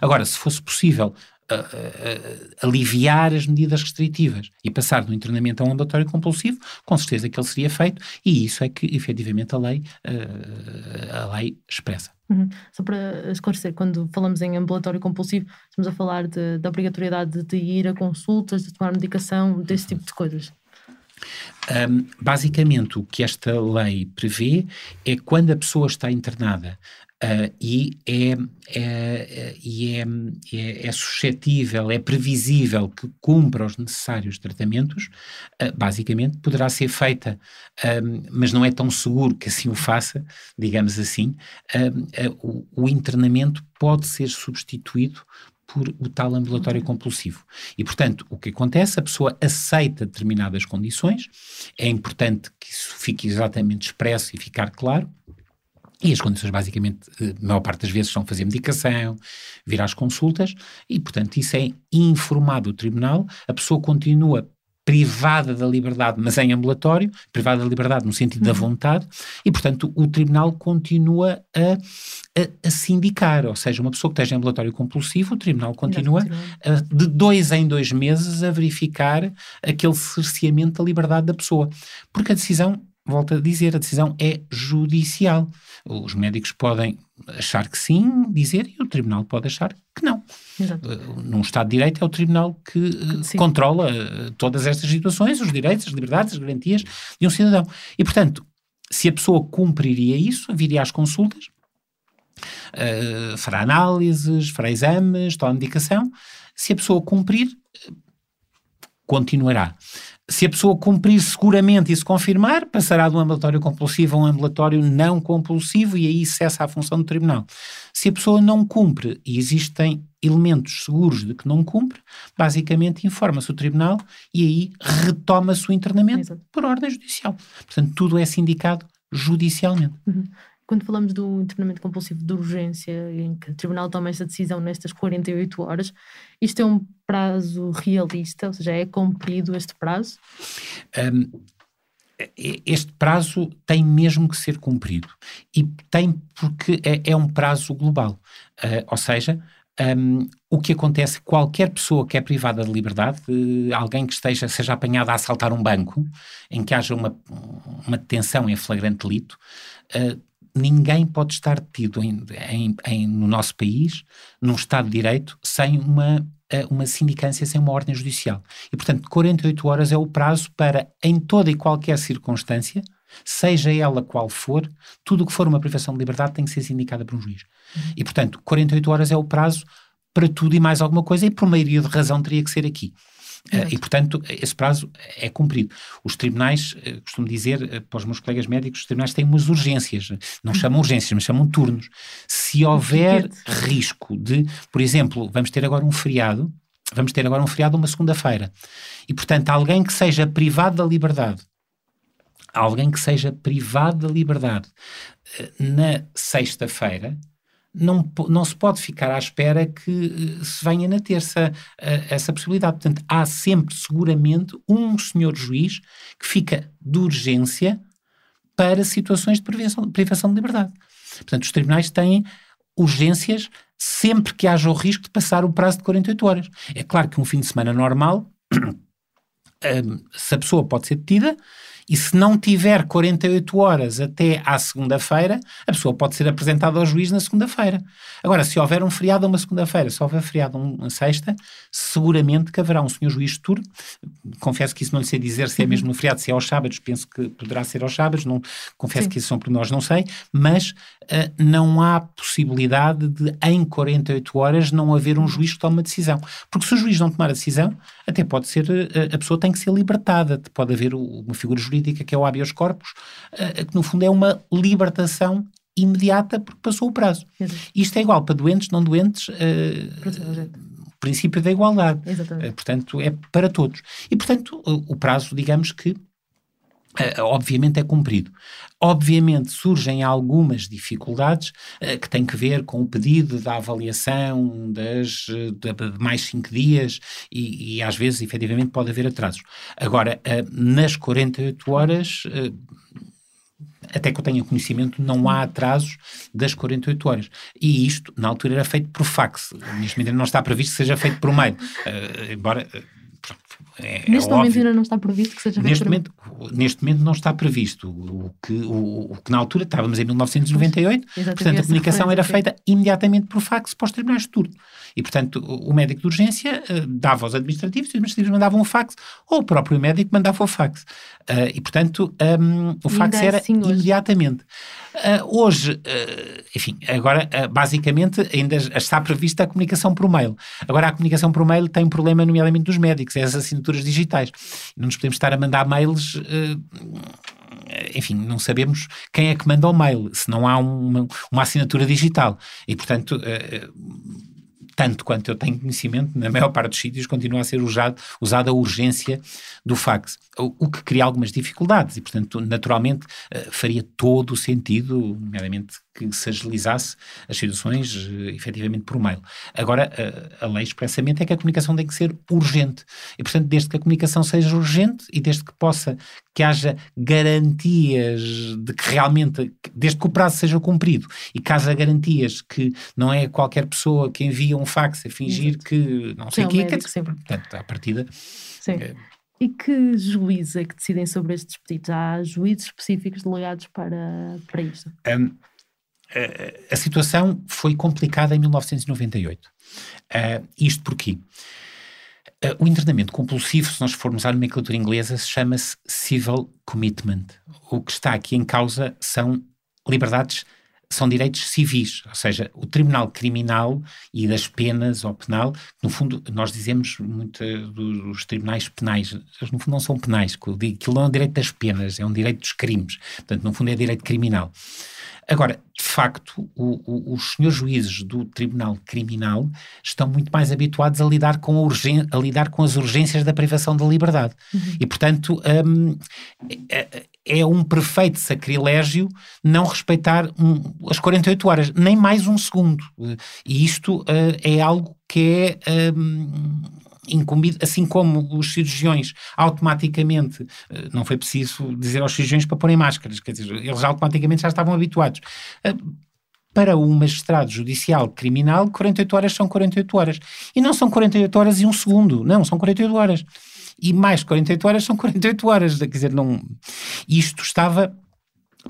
Agora, se fosse possível uh, aliviar as medidas restritivas e passar do internamento a um ambulatório compulsivo, com certeza que ele seria feito, e isso é que efetivamente a lei, a lei expressa. Uhum. Só para esclarecer, quando falamos em ambulatório compulsivo, estamos a falar de, da obrigatoriedade de ir a consultas, de tomar medicação, desse tipo de coisas. Um, basicamente, o que esta lei prevê é quando a pessoa está internada Uh, e é, é, e é, é, é, suscetível, é previsível que cumpra os necessários tratamentos, uh, basicamente poderá ser feita, um, mas não é tão seguro que assim o faça, digamos assim, um, uh, o, o internamento pode ser substituído por o tal ambulatório uhum. compulsivo. E, portanto, o que acontece? A pessoa aceita determinadas condições, é importante que isso fique exatamente expresso e ficar claro. E as condições, basicamente, eh, a maior parte das vezes são fazer medicação, vir às consultas, e, portanto, isso é informado o tribunal, a pessoa continua privada da liberdade, mas em ambulatório, privada da liberdade no sentido uhum. da vontade, e, portanto, o tribunal continua a, a, a, sindicar, ou seja, uma pessoa que esteja em ambulatório compulsivo, o tribunal continua a, de dois em dois meses a verificar aquele cerceamento da liberdade da pessoa, porque a decisão, volto a dizer, a decisão é judicial. Os médicos podem achar que sim, dizer, e o tribunal pode achar que não. Exato. Uh, num Estado de Direito é o tribunal que uh, controla uh, todas estas situações, os direitos, as liberdades, as garantias de um cidadão. E, portanto, se a pessoa cumpriria isso, viria às consultas, fará análises, fará exames, toma medicação. Se a pessoa cumprir, continuará. Se a pessoa cumprir seguramente e se confirmar, passará de um ambulatório compulsivo a um ambulatório não compulsivo e aí cessa a função do tribunal. Se a pessoa não cumpre e existem elementos seguros de que não cumpre, basicamente informa-se o tribunal e aí retoma-se o internamento Exato. por ordem judicial. Portanto, tudo é sindicado judicialmente. Uhum quando falamos do internamento compulsivo de urgência, em que o Tribunal toma esta decisão nestas 48 horas, isto é um prazo realista, ou seja, é cumprido este prazo? Um, este prazo tem mesmo que ser cumprido. E tem porque é, é um prazo global. Uh, ou seja, um, o que acontece, qualquer pessoa que é privada de liberdade, alguém que esteja, seja apanhada a assaltar um banco, em que haja uma, uma detenção em flagrante delito, uh, ninguém pode estar detido em, em, em, no nosso país, num Estado de Direito, sem uma, eh, uma sindicância, sem uma ordem judicial. E, portanto, 48 horas é o prazo para, em toda e qualquer circunstância, seja ela qual for, tudo o que for uma privação de liberdade tem que ser sindicada por um juiz. Uhum. E, portanto, 48 horas é o prazo para tudo e mais alguma coisa, e por maioria de razão teria que ser aqui. Uh, e, portanto, esse prazo é cumprido. Os tribunais, uh, costumo dizer uh, para os meus colegas médicos, os tribunais têm umas urgências. Não chamam urgências, mas chamam turnos. Se houver risco de, por exemplo, vamos ter agora um feriado, vamos ter agora um feriado uma segunda-feira. E, portanto, alguém que seja privado da liberdade, alguém que seja privado da liberdade na sexta-feira, não, não se pode ficar à espera que eh, se venha na terça uh, essa possibilidade. Portanto, há sempre, seguramente, um senhor juiz que fica de urgência para situações de privação, privação de liberdade. Portanto, os tribunais têm urgências sempre que haja o risco de passar o prazo de 48 horas. É claro que um fim de semana normal, [CLEARS THROAT] se a pessoa pode ser detida, e se não tiver 48 horas até à segunda-feira, a pessoa pode ser apresentada ao juiz na segunda-feira. Agora, se houver um feriado uma segunda-feira, se houver feriado uma sexta, seguramente que haverá um senhor juiz de turno. Confesso que isso não lhe sei dizer se é mesmo no feriado, se é aos sábados, penso que poderá ser aos sábados, não, confesso Sim. que isso são por nós, não sei, mas uh, não há possibilidade de em 48 horas não haver um juiz que tome uma decisão. Porque se o juiz não tomar a decisão, até pode ser, uh, a pessoa tem que ser libertada, pode haver uma figura jurídica que é o habeas corpus, uh, que no fundo é uma libertação imediata porque passou o prazo. Exato. Isto é igual para doentes, não doentes, uh, princípio da igualdade. Uh, portanto, é para todos. E, portanto, o, o prazo, digamos que obviamente é cumprido. Obviamente surgem algumas dificuldades uh, que têm que ver com o pedido da avaliação das, de, de mais cinco dias e, e, às vezes efetivamente pode haver atrasos. Agora, uh, nas 48 horas até que eu tenha conhecimento, não há atrasos das 48 horas. E isto, na altura, era feito por fax. Neste momento não está previsto que seja feito por mail. Uh, embora uh, é, neste é momento óbvio. ainda não está previsto que seja feito Neste momento, neste momento não está previsto. O que, o, o que na altura estávamos em 1998, Exato, portanto a comunicação essa era feita imediatamente por fax para os tribunais de turno. E portanto o médico de urgência eh, dava aos administrativos, os administrativos mandavam o fax, ou o próprio médico mandava o fax. Ah, e portanto hum, o E fax era assim imediatamente. Ah, hoje, enfim, agora basicamente ainda está prevista a comunicação por mail. Agora a comunicação por mail tem um problema, nomeadamente dos médicos, as assinaturas digitais. Não nos podemos estar a mandar mails. ah, enfim, não sabemos quem é que manda o mail, se não há uma, uma assinatura digital. E, portanto, ah, tanto quanto eu tenho conhecimento, na maior parte dos sítios continua a ser usado, usada a urgência do fax, o, o que cria algumas dificuldades e, portanto, naturalmente eh, faria todo o sentido, nomeadamente que se agilizasse as situações eh, efetivamente por mail. Agora, eh, a lei expressamente é que a comunicação tem que ser urgente e, portanto, desde que a comunicação seja urgente e desde que possa, que haja garantias de que realmente, desde que o prazo seja cumprido e que haja garantias que não é qualquer pessoa que envia um fax a fingir Exato. que não sei Sim, o médico quer dizer, sempre. portanto, à partida Sim. eh, E que juízes é que decidem sobre estes pedidos? Há juízes específicos delegados para, para isto? Um, a, situação foi complicada em 1998. Uh, isto porquê? Uh, o internamento compulsivo, se nós formos à nomenclatura inglesa, chama-se civil commitment. O que está aqui em causa são liberdades, são direitos civis, ou seja, o tribunal criminal e das penas ou penal, no fundo, nós dizemos muito dos tribunais penais, no fundo não são penais, aquilo não é um direito das penas, é um direito dos crimes, portanto, no fundo é direito criminal. Agora, facto, o, o, os senhores juízes do Tribunal Criminal estão muito mais habituados a lidar com, a, urgen, a, lidar com as urgências da privação da liberdade. Uhum. E, portanto, um, é, é, um perfeito sacrilégio não respeitar um, as 48 horas, nem mais um segundo. E isto uh, é algo que é. Um, incumbido, assim como os cirurgiões automaticamente, não foi preciso dizer aos cirurgiões para porem máscaras, quer dizer, eles automaticamente já estavam habituados. Para o magistrado judicial criminal, 48 horas são 48 horas. E não são 48 horas e um segundo, não, são 48 horas. E mais 48 horas são 48 horas, quer dizer, não... Isto estava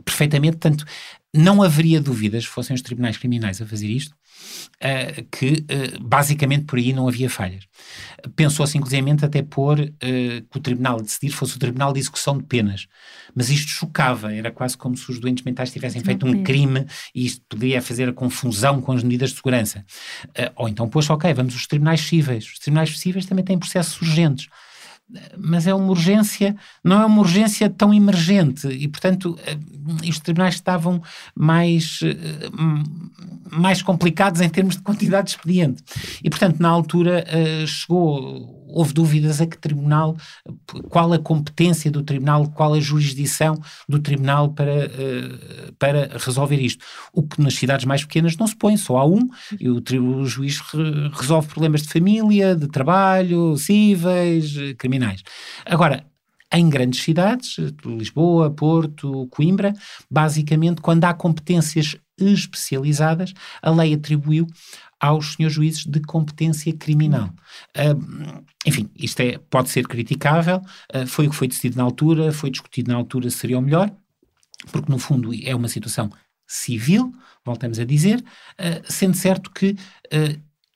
perfeitamente, tanto não haveria dúvidas, fossem os tribunais criminais a fazer isto, uh, que uh, basicamente por aí não havia falhas. Pensou-se inclusivamente até pôr uh, que o tribunal a decidir fosse o tribunal de execução de penas. Mas isto chocava, era quase como se os doentes mentais tivessem feito um crime e isto poderia fazer a confusão com as medidas de segurança. ou então pôs, ok, vamos os tribunais cíveis. Os tribunais cíveis também têm processos urgentes mas é uma urgência, não é uma urgência tão emergente e, portanto, os tribunais estavam mais, mais complicados em termos de quantidade de expediente. E, portanto, na altura chegou, houve dúvidas a que tribunal, qual a competência do tribunal, qual a jurisdição do tribunal para, para resolver isto. O que nas cidades mais pequenas não se põe, só há um, e o, o juiz resolve problemas de família, de trabalho, cíveis, criminais. Agora, em grandes cidades, Lisboa, Porto, Coimbra, basicamente, quando há competências especializadas, a lei atribuiu aos senhores juízes de competência criminal. Uh, enfim, isto é, pode ser criticável, uh, foi o que foi decidido na altura, foi discutido na altura se seria o melhor, porque no fundo é uma situação civil, voltamos a dizer, uh, sendo certo que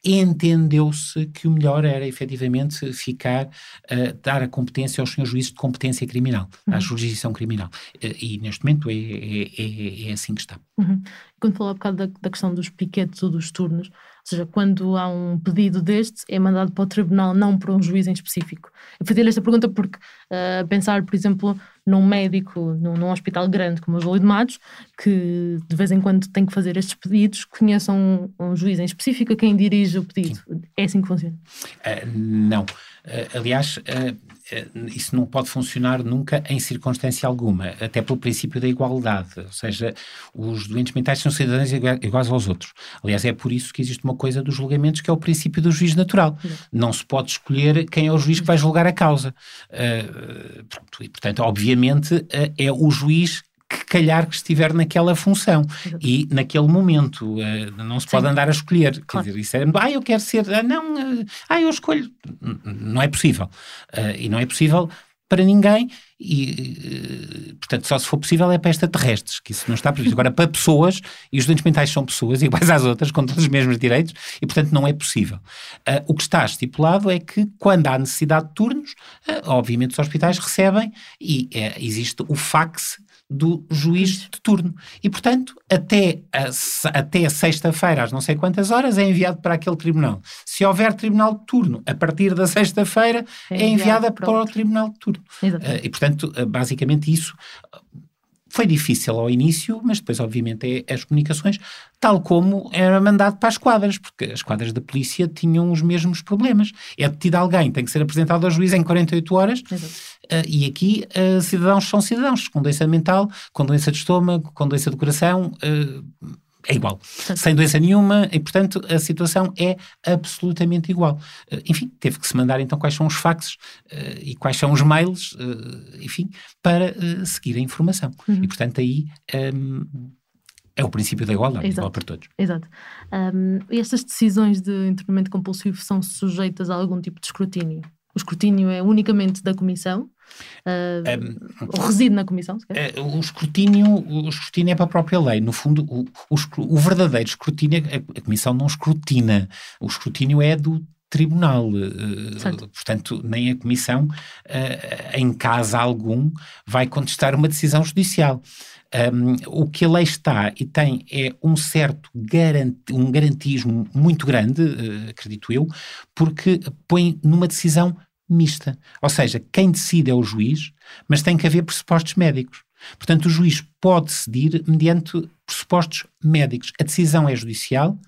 entendeu-se que o melhor era efetivamente ficar, uh, dar a competência aos senhores juízes de competência criminal, uhum. à jurisdição criminal. Uh, e neste momento é, é, é, é, assim que está. Uhum. Quando falou há bocado da, da questão dos piquetes ou dos turnos, seja, quando há um pedido deste, é mandado para o tribunal, não para um juiz em específico. Eu fazia-lhe esta pergunta porque uh, pensar, por exemplo, num médico, num, num, hospital grande como o Júlio de Matos, que de vez em quando tem que fazer estes pedidos, conheça um, um juiz em específico a quem dirige o pedido. Sim. É assim que funciona? Uh, não. Uh, aliás, isso não pode funcionar nunca em circunstância alguma, até pelo princípio da igualdade, ou seja, os doentes mentais são cidadãos iguais aos outros. Aliás, é por isso que existe uma coisa dos julgamentos que é o princípio do juiz natural. Não se pode escolher quem é o juiz que vai julgar a causa. Uh, pronto, e, portanto, obviamente, uh, é o juiz que calhar que estiver naquela função e naquele momento. Uh, não se Sim. pode andar a escolher. Claro. Quer dizer, isso é, ah, eu quero ser, ah, não, uh, ah, eu escolho. Não é possível. Uh, e não é possível para ninguém e, portanto, só se for possível é para extraterrestres, que isso não está previsto. Agora, para pessoas, e os doentes mentais são pessoas [LAUGHS] iguais às outras, com todos os mesmos direitos, e, portanto, não é possível. Uh, o que está estipulado é que, quando há necessidade de turnos, uh, obviamente os hospitais recebem e uh, existe o fax do juiz de turno. E, portanto, até a, até sexta-feira, às não sei quantas horas, é enviado para aquele tribunal. Se houver tribunal de turno, a partir da sexta-feira, é, é enviada para o tribunal de turno. Uh, e, portanto, uh, basicamente isso foi difícil ao início, mas depois, obviamente, é as comunicações, tal como era mandado para as quadras, porque as quadras da polícia tinham os mesmos problemas. É detido alguém, tem que ser apresentado ao juiz em 48 horas, uh, e aqui uh, cidadãos são cidadãos, com doença mental, com doença de estômago, com doença do coração. Uh, é igual, sem doença nenhuma, e portanto a situação é absolutamente igual. Uh, enfim, teve que se mandar então quais são os faxes uh, e quais são os mails, uh, enfim, para seguir a informação. Uhum. E portanto aí um, é o princípio da igualdade, Exato. igual para todos. Exato. Um, estas decisões de internamento compulsivo são sujeitas a algum tipo de escrutínio? O escrutínio é unicamente da Comissão? Uh, um, reside na Comissão? Uh, o, escrutínio, o escrutínio é para a própria lei. No fundo, o, o, o verdadeiro escrutínio, a, a Comissão não escrutina. O escrutínio é do tribunal. Uh, portanto, nem a Comissão, uh, em caso algum, vai contestar uma decisão judicial. Um, o que a lei está e tem é um certo garant, um garantismo muito grande, acredito eu, porque põe numa decisão mista. Ou seja, quem decide é o juiz, mas tem que haver pressupostos médicos. Portanto, o juiz pode decidir mediante pressupostos médicos. A decisão é judicial,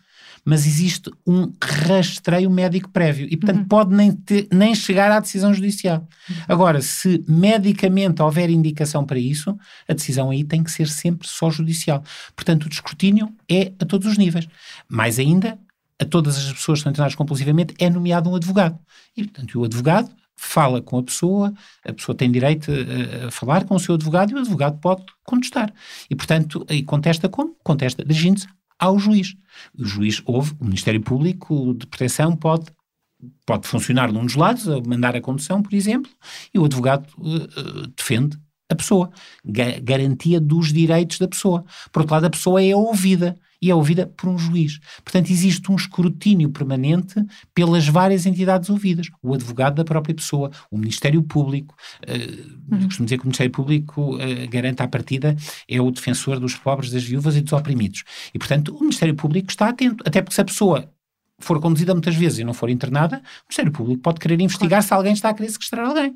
mas existe um rastreio médico prévio e, portanto, uhum. pode nem, ter, nem chegar à decisão judicial. Uhum. Agora, se medicamente houver indicação para isso, a decisão aí tem que ser sempre só judicial. Portanto, o escrutínio é a todos os níveis. Mais ainda, a todas as pessoas que estão internadas compulsivamente é nomeado um advogado. E, portanto, o advogado fala com a pessoa, a pessoa tem direito a, a, falar com o seu advogado e o advogado pode contestar. E, portanto, e contesta como? Contesta dirigindo-se ao juiz. O juiz ouve, o Ministério Público de Proteção pode pode funcionar num dos lados, mandar a condução, por exemplo, e o advogado uh, defende a pessoa, Ga garantia dos direitos da pessoa. Por outro lado, a pessoa é ouvida e é ouvida por um juiz. Portanto, existe um escrutínio permanente pelas várias entidades ouvidas. O advogado da própria pessoa, o Ministério Público. Uh, uhum. Costumo dizer que o Ministério Público uh, garante à partida é o defensor dos pobres, das viúvas e dos oprimidos. E, portanto, o Ministério Público está atento. Até porque se a pessoa for conduzida muitas vezes e não for internada, o Ministério Público pode querer investigar claro. se alguém está a querer sequestrar alguém.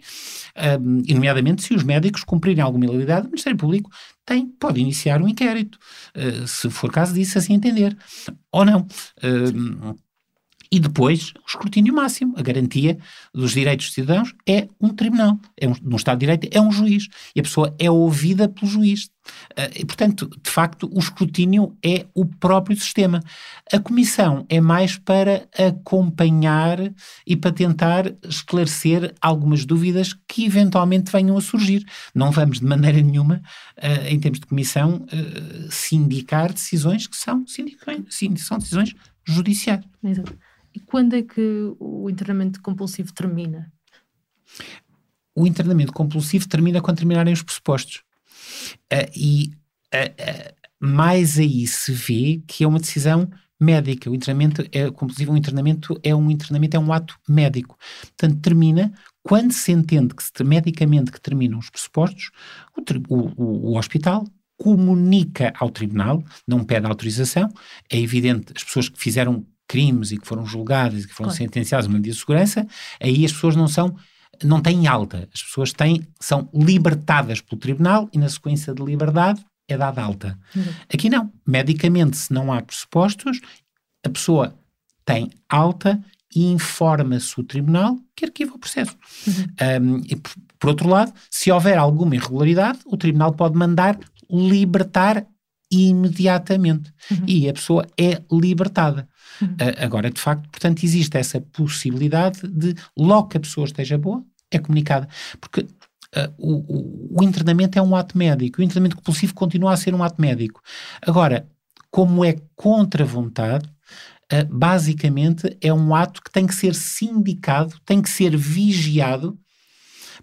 Um, e, nomeadamente, se os médicos cumprirem alguma ilegalidade, o Ministério Público tem, pode iniciar um inquérito, uh, se for caso disso, assim entender. Ou não. E depois, o escrutínio máximo, a garantia dos direitos dos cidadãos é um tribunal. É um, num Estado de Direito é um juiz. E a pessoa é ouvida pelo juiz. Uh, e, portanto, de facto, o escrutínio é o próprio sistema. A comissão é mais para acompanhar e para tentar esclarecer algumas dúvidas que eventualmente venham a surgir. Não vamos, de maneira nenhuma, uh, em termos de comissão, uh, sindicar decisões que são, são decisões judiciais. Exato. E quando é que o internamento compulsivo termina? O internamento compulsivo termina quando terminarem os pressupostos. Uh, e uh, uh, mais aí se vê que é uma decisão médica. O internamento é compulsivo, o internamento é um internamento, é um ato médico. Portanto, termina quando se entende que se, medicamente que terminam os pressupostos, o, o, o hospital comunica ao tribunal, não pede autorização. É evidente, as pessoas que fizeram crimes e que foram julgadas e que foram claro. sentenciadas uma medida de segurança, aí as pessoas não são não têm alta, as pessoas têm, são libertadas pelo tribunal e na sequência de liberdade é dada alta. Uhum. Aqui não, medicamente se não há pressupostos, a pessoa tem alta e informa-se o tribunal que arquiva o processo. Uhum. Um, e por, por outro lado, se houver alguma irregularidade, o tribunal pode mandar libertar imediatamente. Uhum. E a pessoa é libertada. Uhum. Uh, agora, de facto, portanto, existe essa possibilidade de, logo que a pessoa esteja boa, é comunicada. Porque uh, o, o, internamento é um ato médico, o internamento compulsivo continua a ser um ato médico. Agora, como é contra a vontade, uh, basicamente é um ato que tem que ser sindicado, tem que ser vigiado,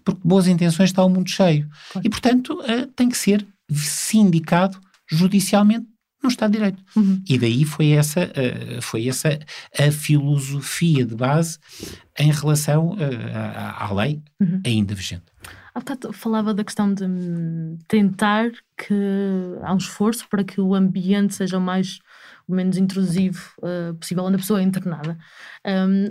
porque boas intenções está o mundo cheio. Claro. E, portanto, uh, tem que ser sindicado judicialmente Estado de Direito. Uhum. E daí foi essa, uh, foi essa a filosofia de base em relação uh, à, à, lei uhum. ainda vigente. Há bocado falava da questão de tentar que há um esforço para que o ambiente seja o mais o menos intrusivo uh, possível onde a pessoa é internada. Um,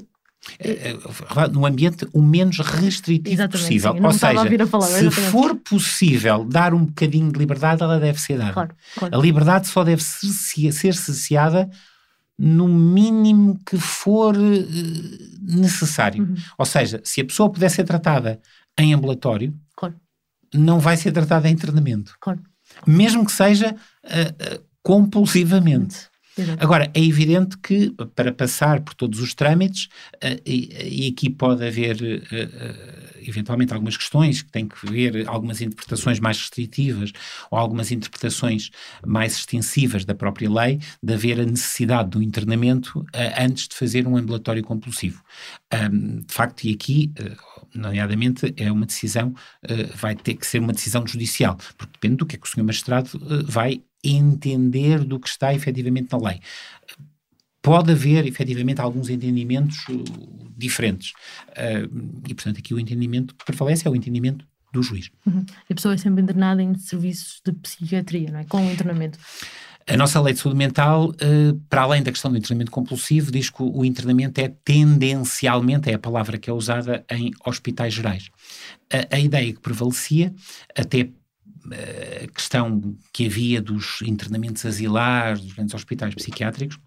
no ambiente o menos restritivo exatamente, possível. Ou seja, falar, se for possível dar um bocadinho de liberdade, ela deve ser dada. Claro, claro. A liberdade só deve ser, ser cesseada no mínimo que for uh, necessário. Uhum. Ou seja, se a pessoa puder ser tratada em ambulatório, claro. não vai ser tratada em internamento. Mesmo que seja uh, uh, compulsivamente. Agora, é evidente que para passar por todos os trâmites, uh, e, e, aqui pode haver uh, eventualmente algumas questões que têm que ver algumas interpretações mais restritivas ou algumas interpretações mais extensivas da própria lei, de haver a necessidade do internamento antes de fazer um ambulatório compulsivo. Um, de facto, e aqui nomeadamente, é uma decisão, uh, vai ter que ser uma decisão judicial, porque depende do que é que o senhor magistrado uh, vai entender do que está efetivamente na lei. Pode haver, efetivamente, alguns entendimentos uh, diferentes. Uh, e, portanto, aqui o entendimento que prevalece é o entendimento do juiz. Uhum. A pessoa é sempre internada em serviços de psiquiatria, não é? Com o internamento. A nossa lei de saúde mental, uh, para além da questão do internamento compulsivo, diz que o, internamento é tendencialmente, é a palavra que é usada em hospitais gerais. A, a ideia que prevalecia, até a questão que havia dos internamentos asilares, dos grandes hospitais psiquiátricos,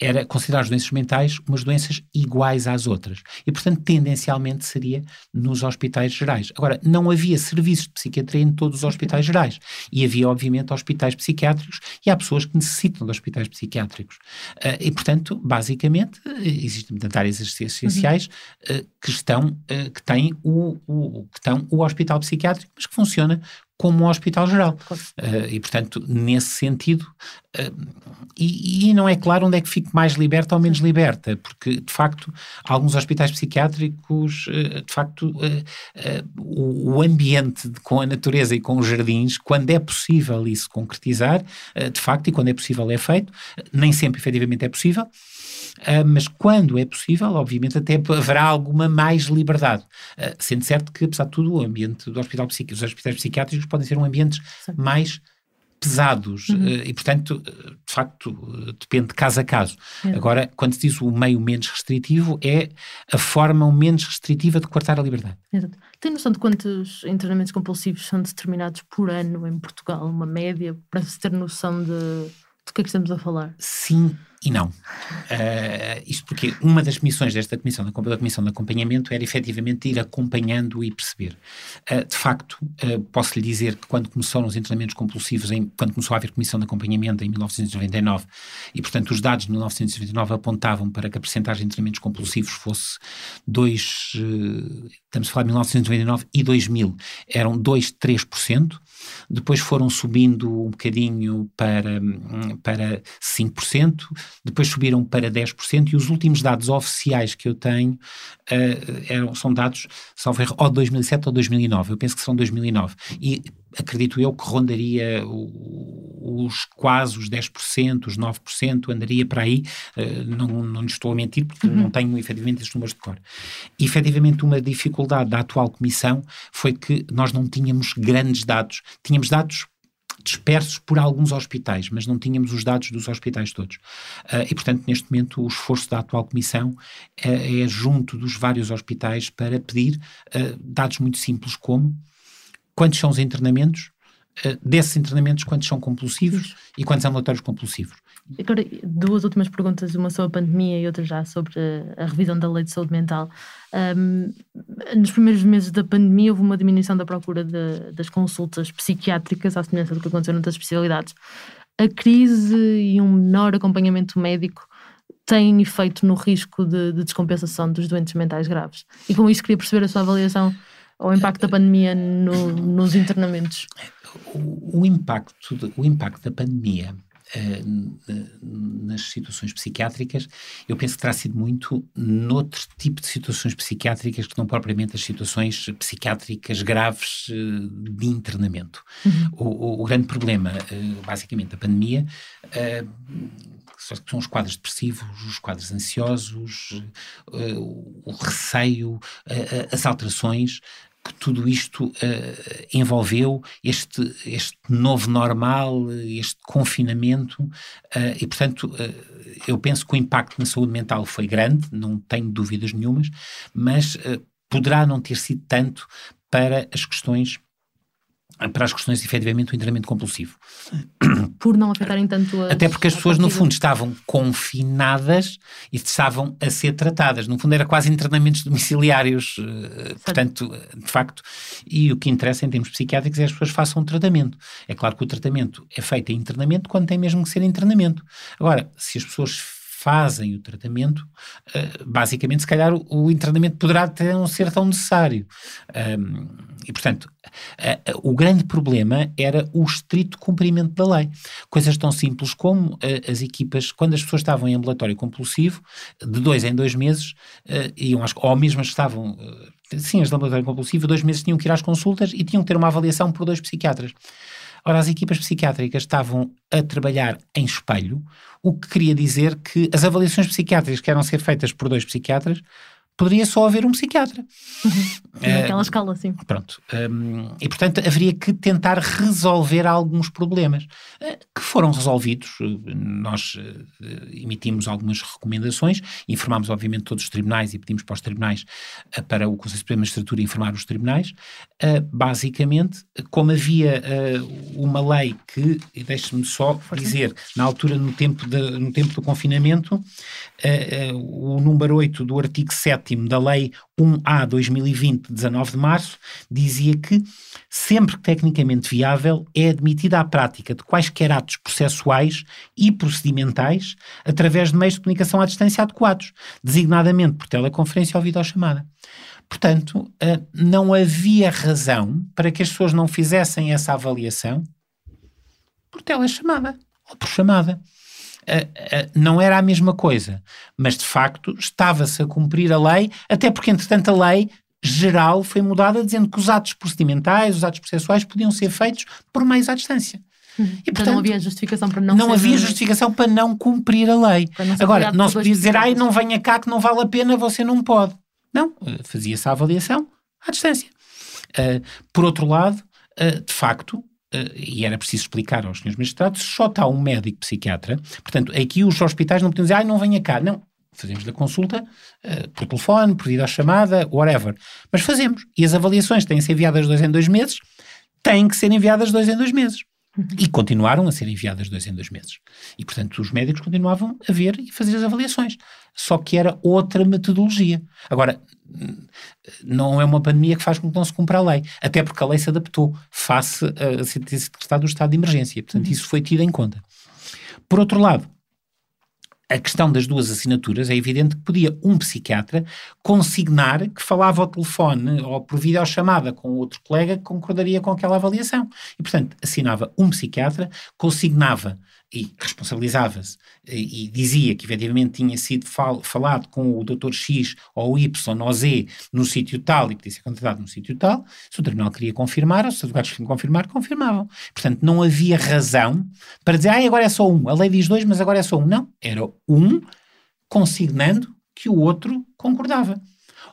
era considerar as doenças mentais umas doenças iguais às outras. E, portanto, tendencialmente seria nos hospitais gerais. Agora, não havia serviços de psiquiatria em todos os hospitais gerais. E havia, obviamente, hospitais psiquiátricos e há pessoas que necessitam de hospitais psiquiátricos. Uh, e, portanto, basicamente, existem portanto, áreas essenciais uh, que estão, que têm o, o, que estão o hospital psiquiátrico, mas que funciona como um hospital geral. Uh, e, portanto, nesse sentido, uh, e, e, não é claro onde é que fique mais liberta ou menos liberta, porque, de facto, alguns hospitais psiquiátricos, uh, de facto, o, o, ambiente com a natureza e com os jardins, quando é possível isso concretizar, de facto, e quando é possível é feito, nem sempre efetivamente é possível, Uh, mas quando é possível, obviamente, até haverá alguma mais liberdade. Uh, sendo certo que, apesar de tudo, o ambiente do hospital psiquiátrico, os hospitais psiquiátricos podem ser um ambientes Sim. mais pesados uhum. uh, e, portanto, de facto, depende de caso a caso. Uhum. Agora, quando se diz o meio menos restritivo, é a forma menos restritiva de cortar a liberdade. Exato. Tem noção de quantos internamentos compulsivos são determinados por ano em Portugal, uma média, para se ter noção de, de que é que estamos a falar? Sim e não. Uh, isto porque uma das missões desta comissão, da comissão de acompanhamento, era efetivamente ir acompanhando e perceber. Uh, de facto, uh, posso lhe dizer que quando começaram os internamentos compulsivos, em, quando começou a haver comissão de acompanhamento em 1999, e portanto os dados de 1999 apontavam para que a percentagem de internamentos compulsivos fosse 2, estamos a falar de 1999 e 2000, eram 2, 3%, depois foram subindo um bocadinho para, para 5%, depois subiram para 10%, e os últimos dados oficiais que eu tenho uh, eram, são dados, salvo erro, ou 2007 ou 2009, eu penso que são 2009, e acredito eu que rondaria os quase os 10%, os 9%, andaria para aí, uh, não, não lhe estou a mentir, porque uhum. não tenho efetivamente esses números de cor. E efetivamente uma dificuldade da atual comissão foi que nós não tínhamos grandes dados, tínhamos dados dispersos por alguns hospitais, mas não tínhamos os dados dos hospitais todos. Uh, e, portanto, neste momento, o esforço da atual Comissão uh, é junto dos vários hospitais para pedir uh, dados muito simples, como quantos são os internamentos, desses internamentos, quantos são compulsivos e quantos ambulatórios compulsivos. Agora, duas últimas perguntas, uma sobre a pandemia e outra já sobre a, a revisão da lei de saúde mental. Um, nos primeiros meses da pandemia houve uma diminuição da procura de, das consultas psiquiátricas, à semelhança do que aconteceu noutras especialidades. A crise e um menor acompanhamento médico têm efeito no risco de, de descompensação dos doentes mentais graves. E com isso queria perceber a sua avaliação Ou o impacto da pandemia no, nos internamentos? O, o, impacto, o impacto da pandemia uh, nas situações psiquiátricas, eu penso que terá sido muito noutro tipo de situações psiquiátricas que não propriamente as situações psiquiátricas graves uh, de internamento. Uhum. O, o, grande problema, uh, basicamente, da pandemia são os quadros depressivos, os quadros ansiosos, o receio, as alterações, que tudo isto uh, envolveu este, este novo normal, este confinamento, uh, e portanto uh, eu penso que o impacto na saúde mental foi grande, não tenho dúvidas nenhumas, mas poderá não ter sido tanto para as questões para as questões efetivamente do internamento compulsivo. Por não afetarem tanto as, Até porque as pessoas, no fundo, estavam confinadas e estavam a ser tratadas. No fundo, era quase internamentos domiciliários. Uh, portanto, de facto, e o que interessa em termos psiquiátricos é que as pessoas façam um tratamento. É claro que o tratamento é feito em internamento quando tem mesmo que ser internamento. Agora, se as pessoas fazem o tratamento, uh, basicamente, se calhar, o, internamento poderá até não ser tão necessário. E, portanto, o grande problema era o estrito cumprimento da lei. Coisas tão simples como as equipas, quando as pessoas estavam em ambulatório compulsivo, de dois em dois meses, iam às, ou mesmo estavam sim, as de ambulatório compulsivo, dois meses tinham que ir às consultas e tinham que ter uma avaliação por dois psiquiatras. Ora, as equipas psiquiátricas estavam a trabalhar em espelho, o que queria dizer que as avaliações psiquiátricas que eram ser feitas por dois psiquiatras poderia só haver um psiquiatra. Uhum. Naquela uh, escala, sim. Pronto. Um, e, portanto, haveria que tentar resolver alguns problemas uh, que foram resolvidos. Nós uh, emitimos algumas recomendações, informámos, obviamente, todos os tribunais e pedimos para os tribunais, para o Conselho Supremo de Magistratura informar os tribunais. basicamente, como havia uma lei que, deixe-me só dizer, na altura, no tempo, de, no tempo do confinamento, o número 8 do artigo 7 da Lei 1A 2020, 19 de março, dizia que sempre que tecnicamente viável é admitida a prática de quaisquer atos processuais e procedimentais através de meios de comunicação à distância adequados, designadamente por teleconferência ou videochamada. Portanto, eh, não havia razão para que as pessoas não fizessem essa avaliação por telechamada ou por chamada não era a mesma coisa, mas de facto estava-se a cumprir a lei, até porque, entretanto, a lei geral foi mudada dizendo que os atos procedimentais, os atos processuais podiam ser feitos por meios à distância. Uhum. E, portanto, não havia justificação para não Não havia justificação para não cumprir a lei. Não Agora, não se podia dizer, ai, não venha cá que não vale a pena, você não pode. Não, eh, fazia-se a avaliação à distância. Uh, por outro lado, uh, de facto, e era preciso explicar aos senhores magistrados, só está um médico psiquiatra, portanto, aqui os hospitais não podiam dizer, ah, não venha cá, não, fazemos a consulta uh, por telefone, por videochamada, whatever, mas fazemos, e as avaliações têm que ser enviadas dois em dois meses, têm que ser enviadas dois em dois meses. Uhum. E continuaram a ser enviadas dois em dois meses. E, portanto, os médicos continuavam a ver e fazer as avaliações. Só que era outra metodologia. Agora, não é uma pandemia que faz com que não se cumpra a lei. Até porque a lei se adaptou face a ser decretado o estado de emergência. Portanto, uhum. isso foi tido em conta. Por outro lado, a questão das duas assinaturas, é evidente que podia um psiquiatra consignar que falava ao telefone ou por videochamada com outro colega que concordaria com aquela avaliação. E, portanto, assinava um psiquiatra, consignava e responsabilizava-se e, dizia que efetivamente tinha sido fal, falado com o Dr. X ou Y ou Z no sítio tal e que tinha sido contratado no sítio tal, se o tribunal queria confirmar, ou se os advogados queriam confirmar, confirmavam. Portanto, não havia razão para dizer, ah, agora é só um. A lei diz dois, mas agora é só um. Não, era um consignando que o outro concordava.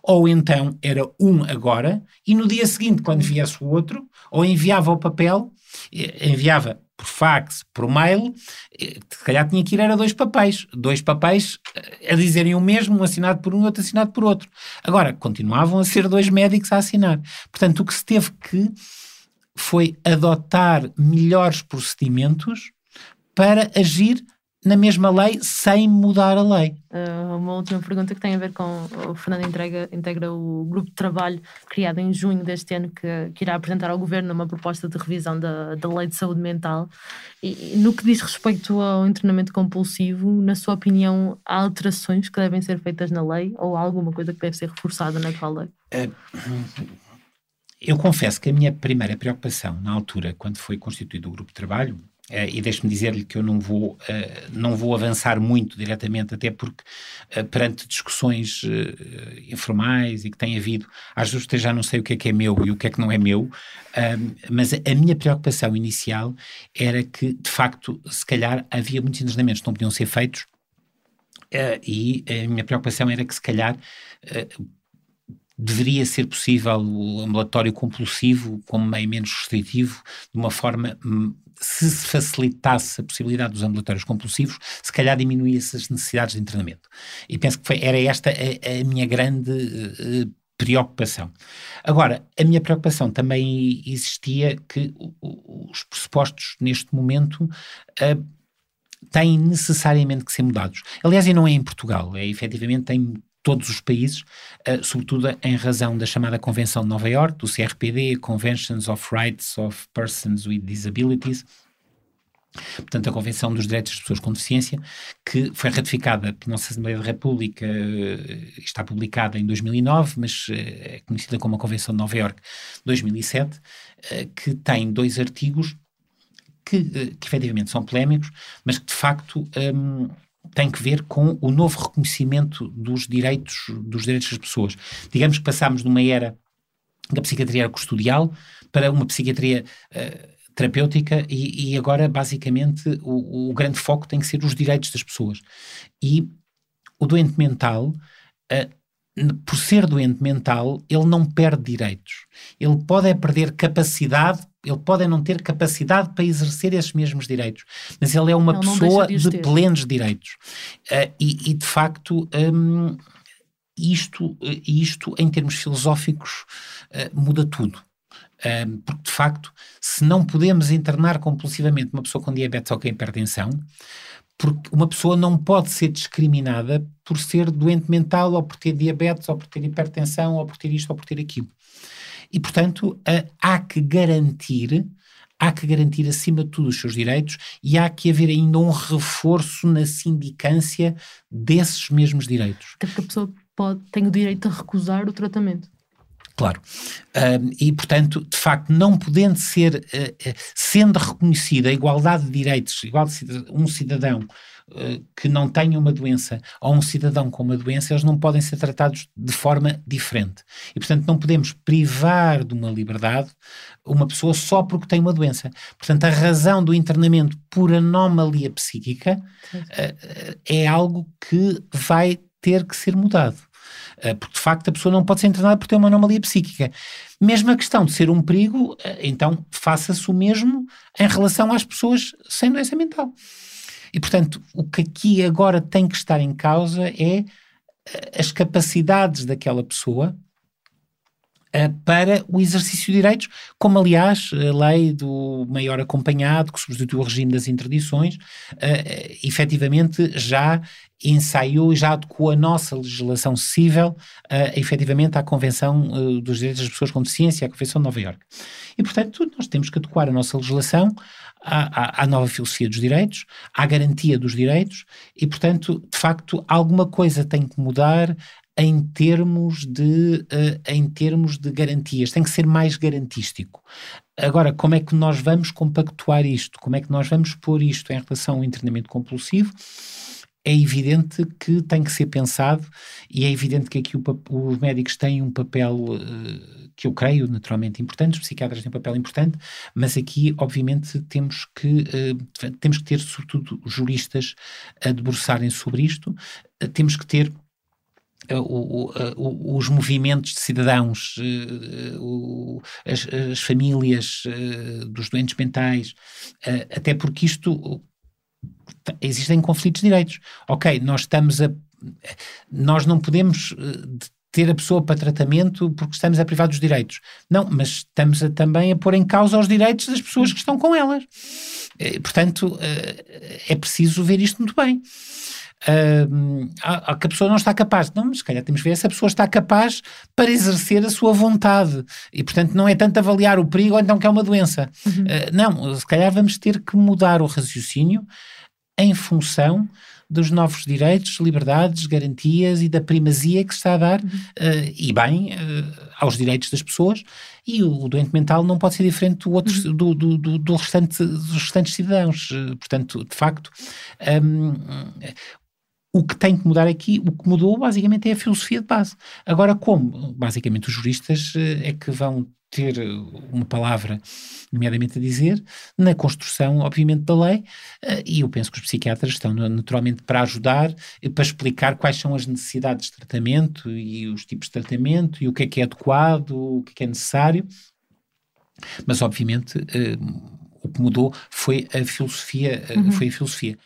Ou então era um agora e no dia seguinte, quando viesse o outro, ou enviava o papel, eh, enviava por fax, por mail, eh, se calhar tinha que ir era dois papéis. Dois papéis eh, a dizerem o mesmo, um assinado por um, outro assinado por outro. Agora, continuavam a ser dois médicos a assinar. Portanto, o que se teve que foi adotar melhores procedimentos para agir na mesma lei sem mudar a lei. Uh, uma última pergunta que tem a ver com o Fernando entrega, integra o grupo de trabalho criado em junho deste ano que, que irá apresentar ao Governo uma proposta de revisão da, da lei de saúde mental. E, no que diz respeito ao internamento compulsivo, na sua opinião, há alterações que devem ser feitas na lei ou há alguma coisa que deve ser reforçada naquela lei? É, Eu confesso que a minha primeira preocupação na altura, quando foi constituído o grupo de trabalho, Uh, e deixe-me dizer-lhe que eu não vou, uh, não vou avançar muito diretamente, até porque uh, perante discussões informais e que tem havido, às vezes já não sei o que é que é meu e o que é que não é meu, mas a, a, minha preocupação inicial era que, de facto, se calhar havia muitos internamentos que não podiam ser feitos e a minha preocupação era que, se calhar, deveria ser possível o ambulatório compulsivo como meio menos restritivo, de uma forma, hum, se se facilitasse a possibilidade dos ambulatórios compulsivos, se calhar diminuía-se as necessidades de internamento. E penso que foi, era esta a, a minha grande uh, preocupação. Agora, a minha preocupação também existia que os pressupostos neste momento uh, têm necessariamente que ser mudados. Aliás, e não é em Portugal, é efetivamente tem todos os países, uh, sobretudo em razão da chamada Convenção de Nova York, do CRPD, Conventions of Rights of Persons with Disabilities, portanto, a Convenção dos Direitos das Pessoas com Deficiência, que foi ratificada pela nossa Assembleia da República, uh, está publicada em 2009, mas uh, é conhecida como a Convenção de Nova York 2007, que tem dois artigos que, que efetivamente são polémicos, mas que de facto. Um, tem que ver com o novo reconhecimento dos direitos, dos direitos das pessoas. Digamos que passámos de uma era da psiquiatria custodial para uma psiquiatria uh, terapêutica e, e, agora, basicamente, o, o, grande foco tem que ser os direitos das pessoas. E o doente mental, uh, por ser doente mental, ele não perde direitos. Ele pode é perder capacidade ele pode não ter capacidade para exercer esses mesmos direitos, mas ele é uma pessoa de, de plenos direitos. Uh, e, e, de facto, um, isto, isto, em termos filosóficos, uh, muda tudo. Um, porque, de facto, se não podemos internar compulsivamente uma pessoa com diabetes ou com hipertensão, porque uma pessoa não pode ser discriminada por ser doente mental ou por ter diabetes ou por ter hipertensão ou por ter isto ou por ter aquilo. E, portanto, há que garantir há que garantir acima de tudo os seus direitos e há que haver ainda um reforço na sindicância desses mesmos direitos. Até porque a pessoa pode, tem o direito a recusar o tratamento. Claro. e, portanto, de facto, não podendo ser, uh, sendo reconhecida a igualdade de direitos, igual um cidadão eh, que não tenham uma doença ou um cidadão com uma doença, eles não podem ser tratados de forma diferente. E, portanto, não podemos privar de uma liberdade uma pessoa só porque tem uma doença. Portanto, a razão do internamento por anomalia psíquica uh, é algo que vai ter que ser mudado. Porque, de facto, a pessoa não pode ser internada por ter uma anomalia psíquica. Mesmo a questão de ser um perigo, então faça-se o mesmo em relação às pessoas sem doença mental. E, portanto, o que aqui agora tem que estar em causa é eh, as capacidades daquela pessoa uh, para o exercício de direitos, como aliás a lei do maior acompanhado, que substitui o regime das interdições, uh, efetivamente já ensaiou e já adequou a nossa legislação civil uh, efetivamente à Convenção uh, dos Direitos das Pessoas com Deficiência, à Convenção de Nova Iorque. E, portanto, nós temos que adequar a nossa legislação à, à, nova filosofia dos direitos, à garantia dos direitos e, portanto, de facto, alguma coisa tem que mudar em termos de, uh, em termos de garantias, tem que ser mais garantístico. Agora, como é que nós vamos compactuar isto? Como é que nós vamos pôr isto em relação ao internamento compulsivo? É evidente que tem que ser pensado e é evidente que aqui o, os médicos têm um papel uh, que eu creio naturalmente importante, os psiquiatras têm um papel importante, mas aqui obviamente temos que, uh, temos que ter sobretudo juristas a debruçarem sobre isto, uh, temos que ter os movimentos de cidadãos, as, famílias dos doentes mentais, até porque isto existem conflitos de direitos. Ok, nós estamos a. Nós não podemos eh, ter a pessoa para tratamento porque estamos a privar dos direitos. Não, mas estamos a, também a pôr em causa os direitos das pessoas que estão com elas. Eh, portanto, eh, é preciso ver isto muito bem. Uh, a, a, que a pessoa não está capaz. Não, mas se calhar temos que ver se a pessoa está capaz para exercer a sua vontade. E, portanto, não é tanto avaliar o perigo ou então que é uma doença. Uhum. Uh, não, se calhar vamos ter que mudar o raciocínio em função dos novos direitos, liberdades, garantias e da primazia que se está a dar, uhum. uh, e bem, uh, aos direitos das pessoas, e o, o, doente mental não pode ser diferente do, outro, uhum. do, do, do, do, restante, dos restantes cidadãos. Portanto, de facto, um, o que tem que mudar aqui, o que mudou basicamente é a filosofia de base. Agora, como? Basicamente, os juristas é que vão ter uma palavra, nomeadamente a dizer, na construção, obviamente, da lei, eh, e eu penso que os psiquiatras estão naturalmente para ajudar, para explicar quais são as necessidades de tratamento e os tipos de tratamento e o que é que é adequado, o que é que é necessário, mas obviamente eh, o que mudou foi a filosofia, eh, uhum. foi a filosofia.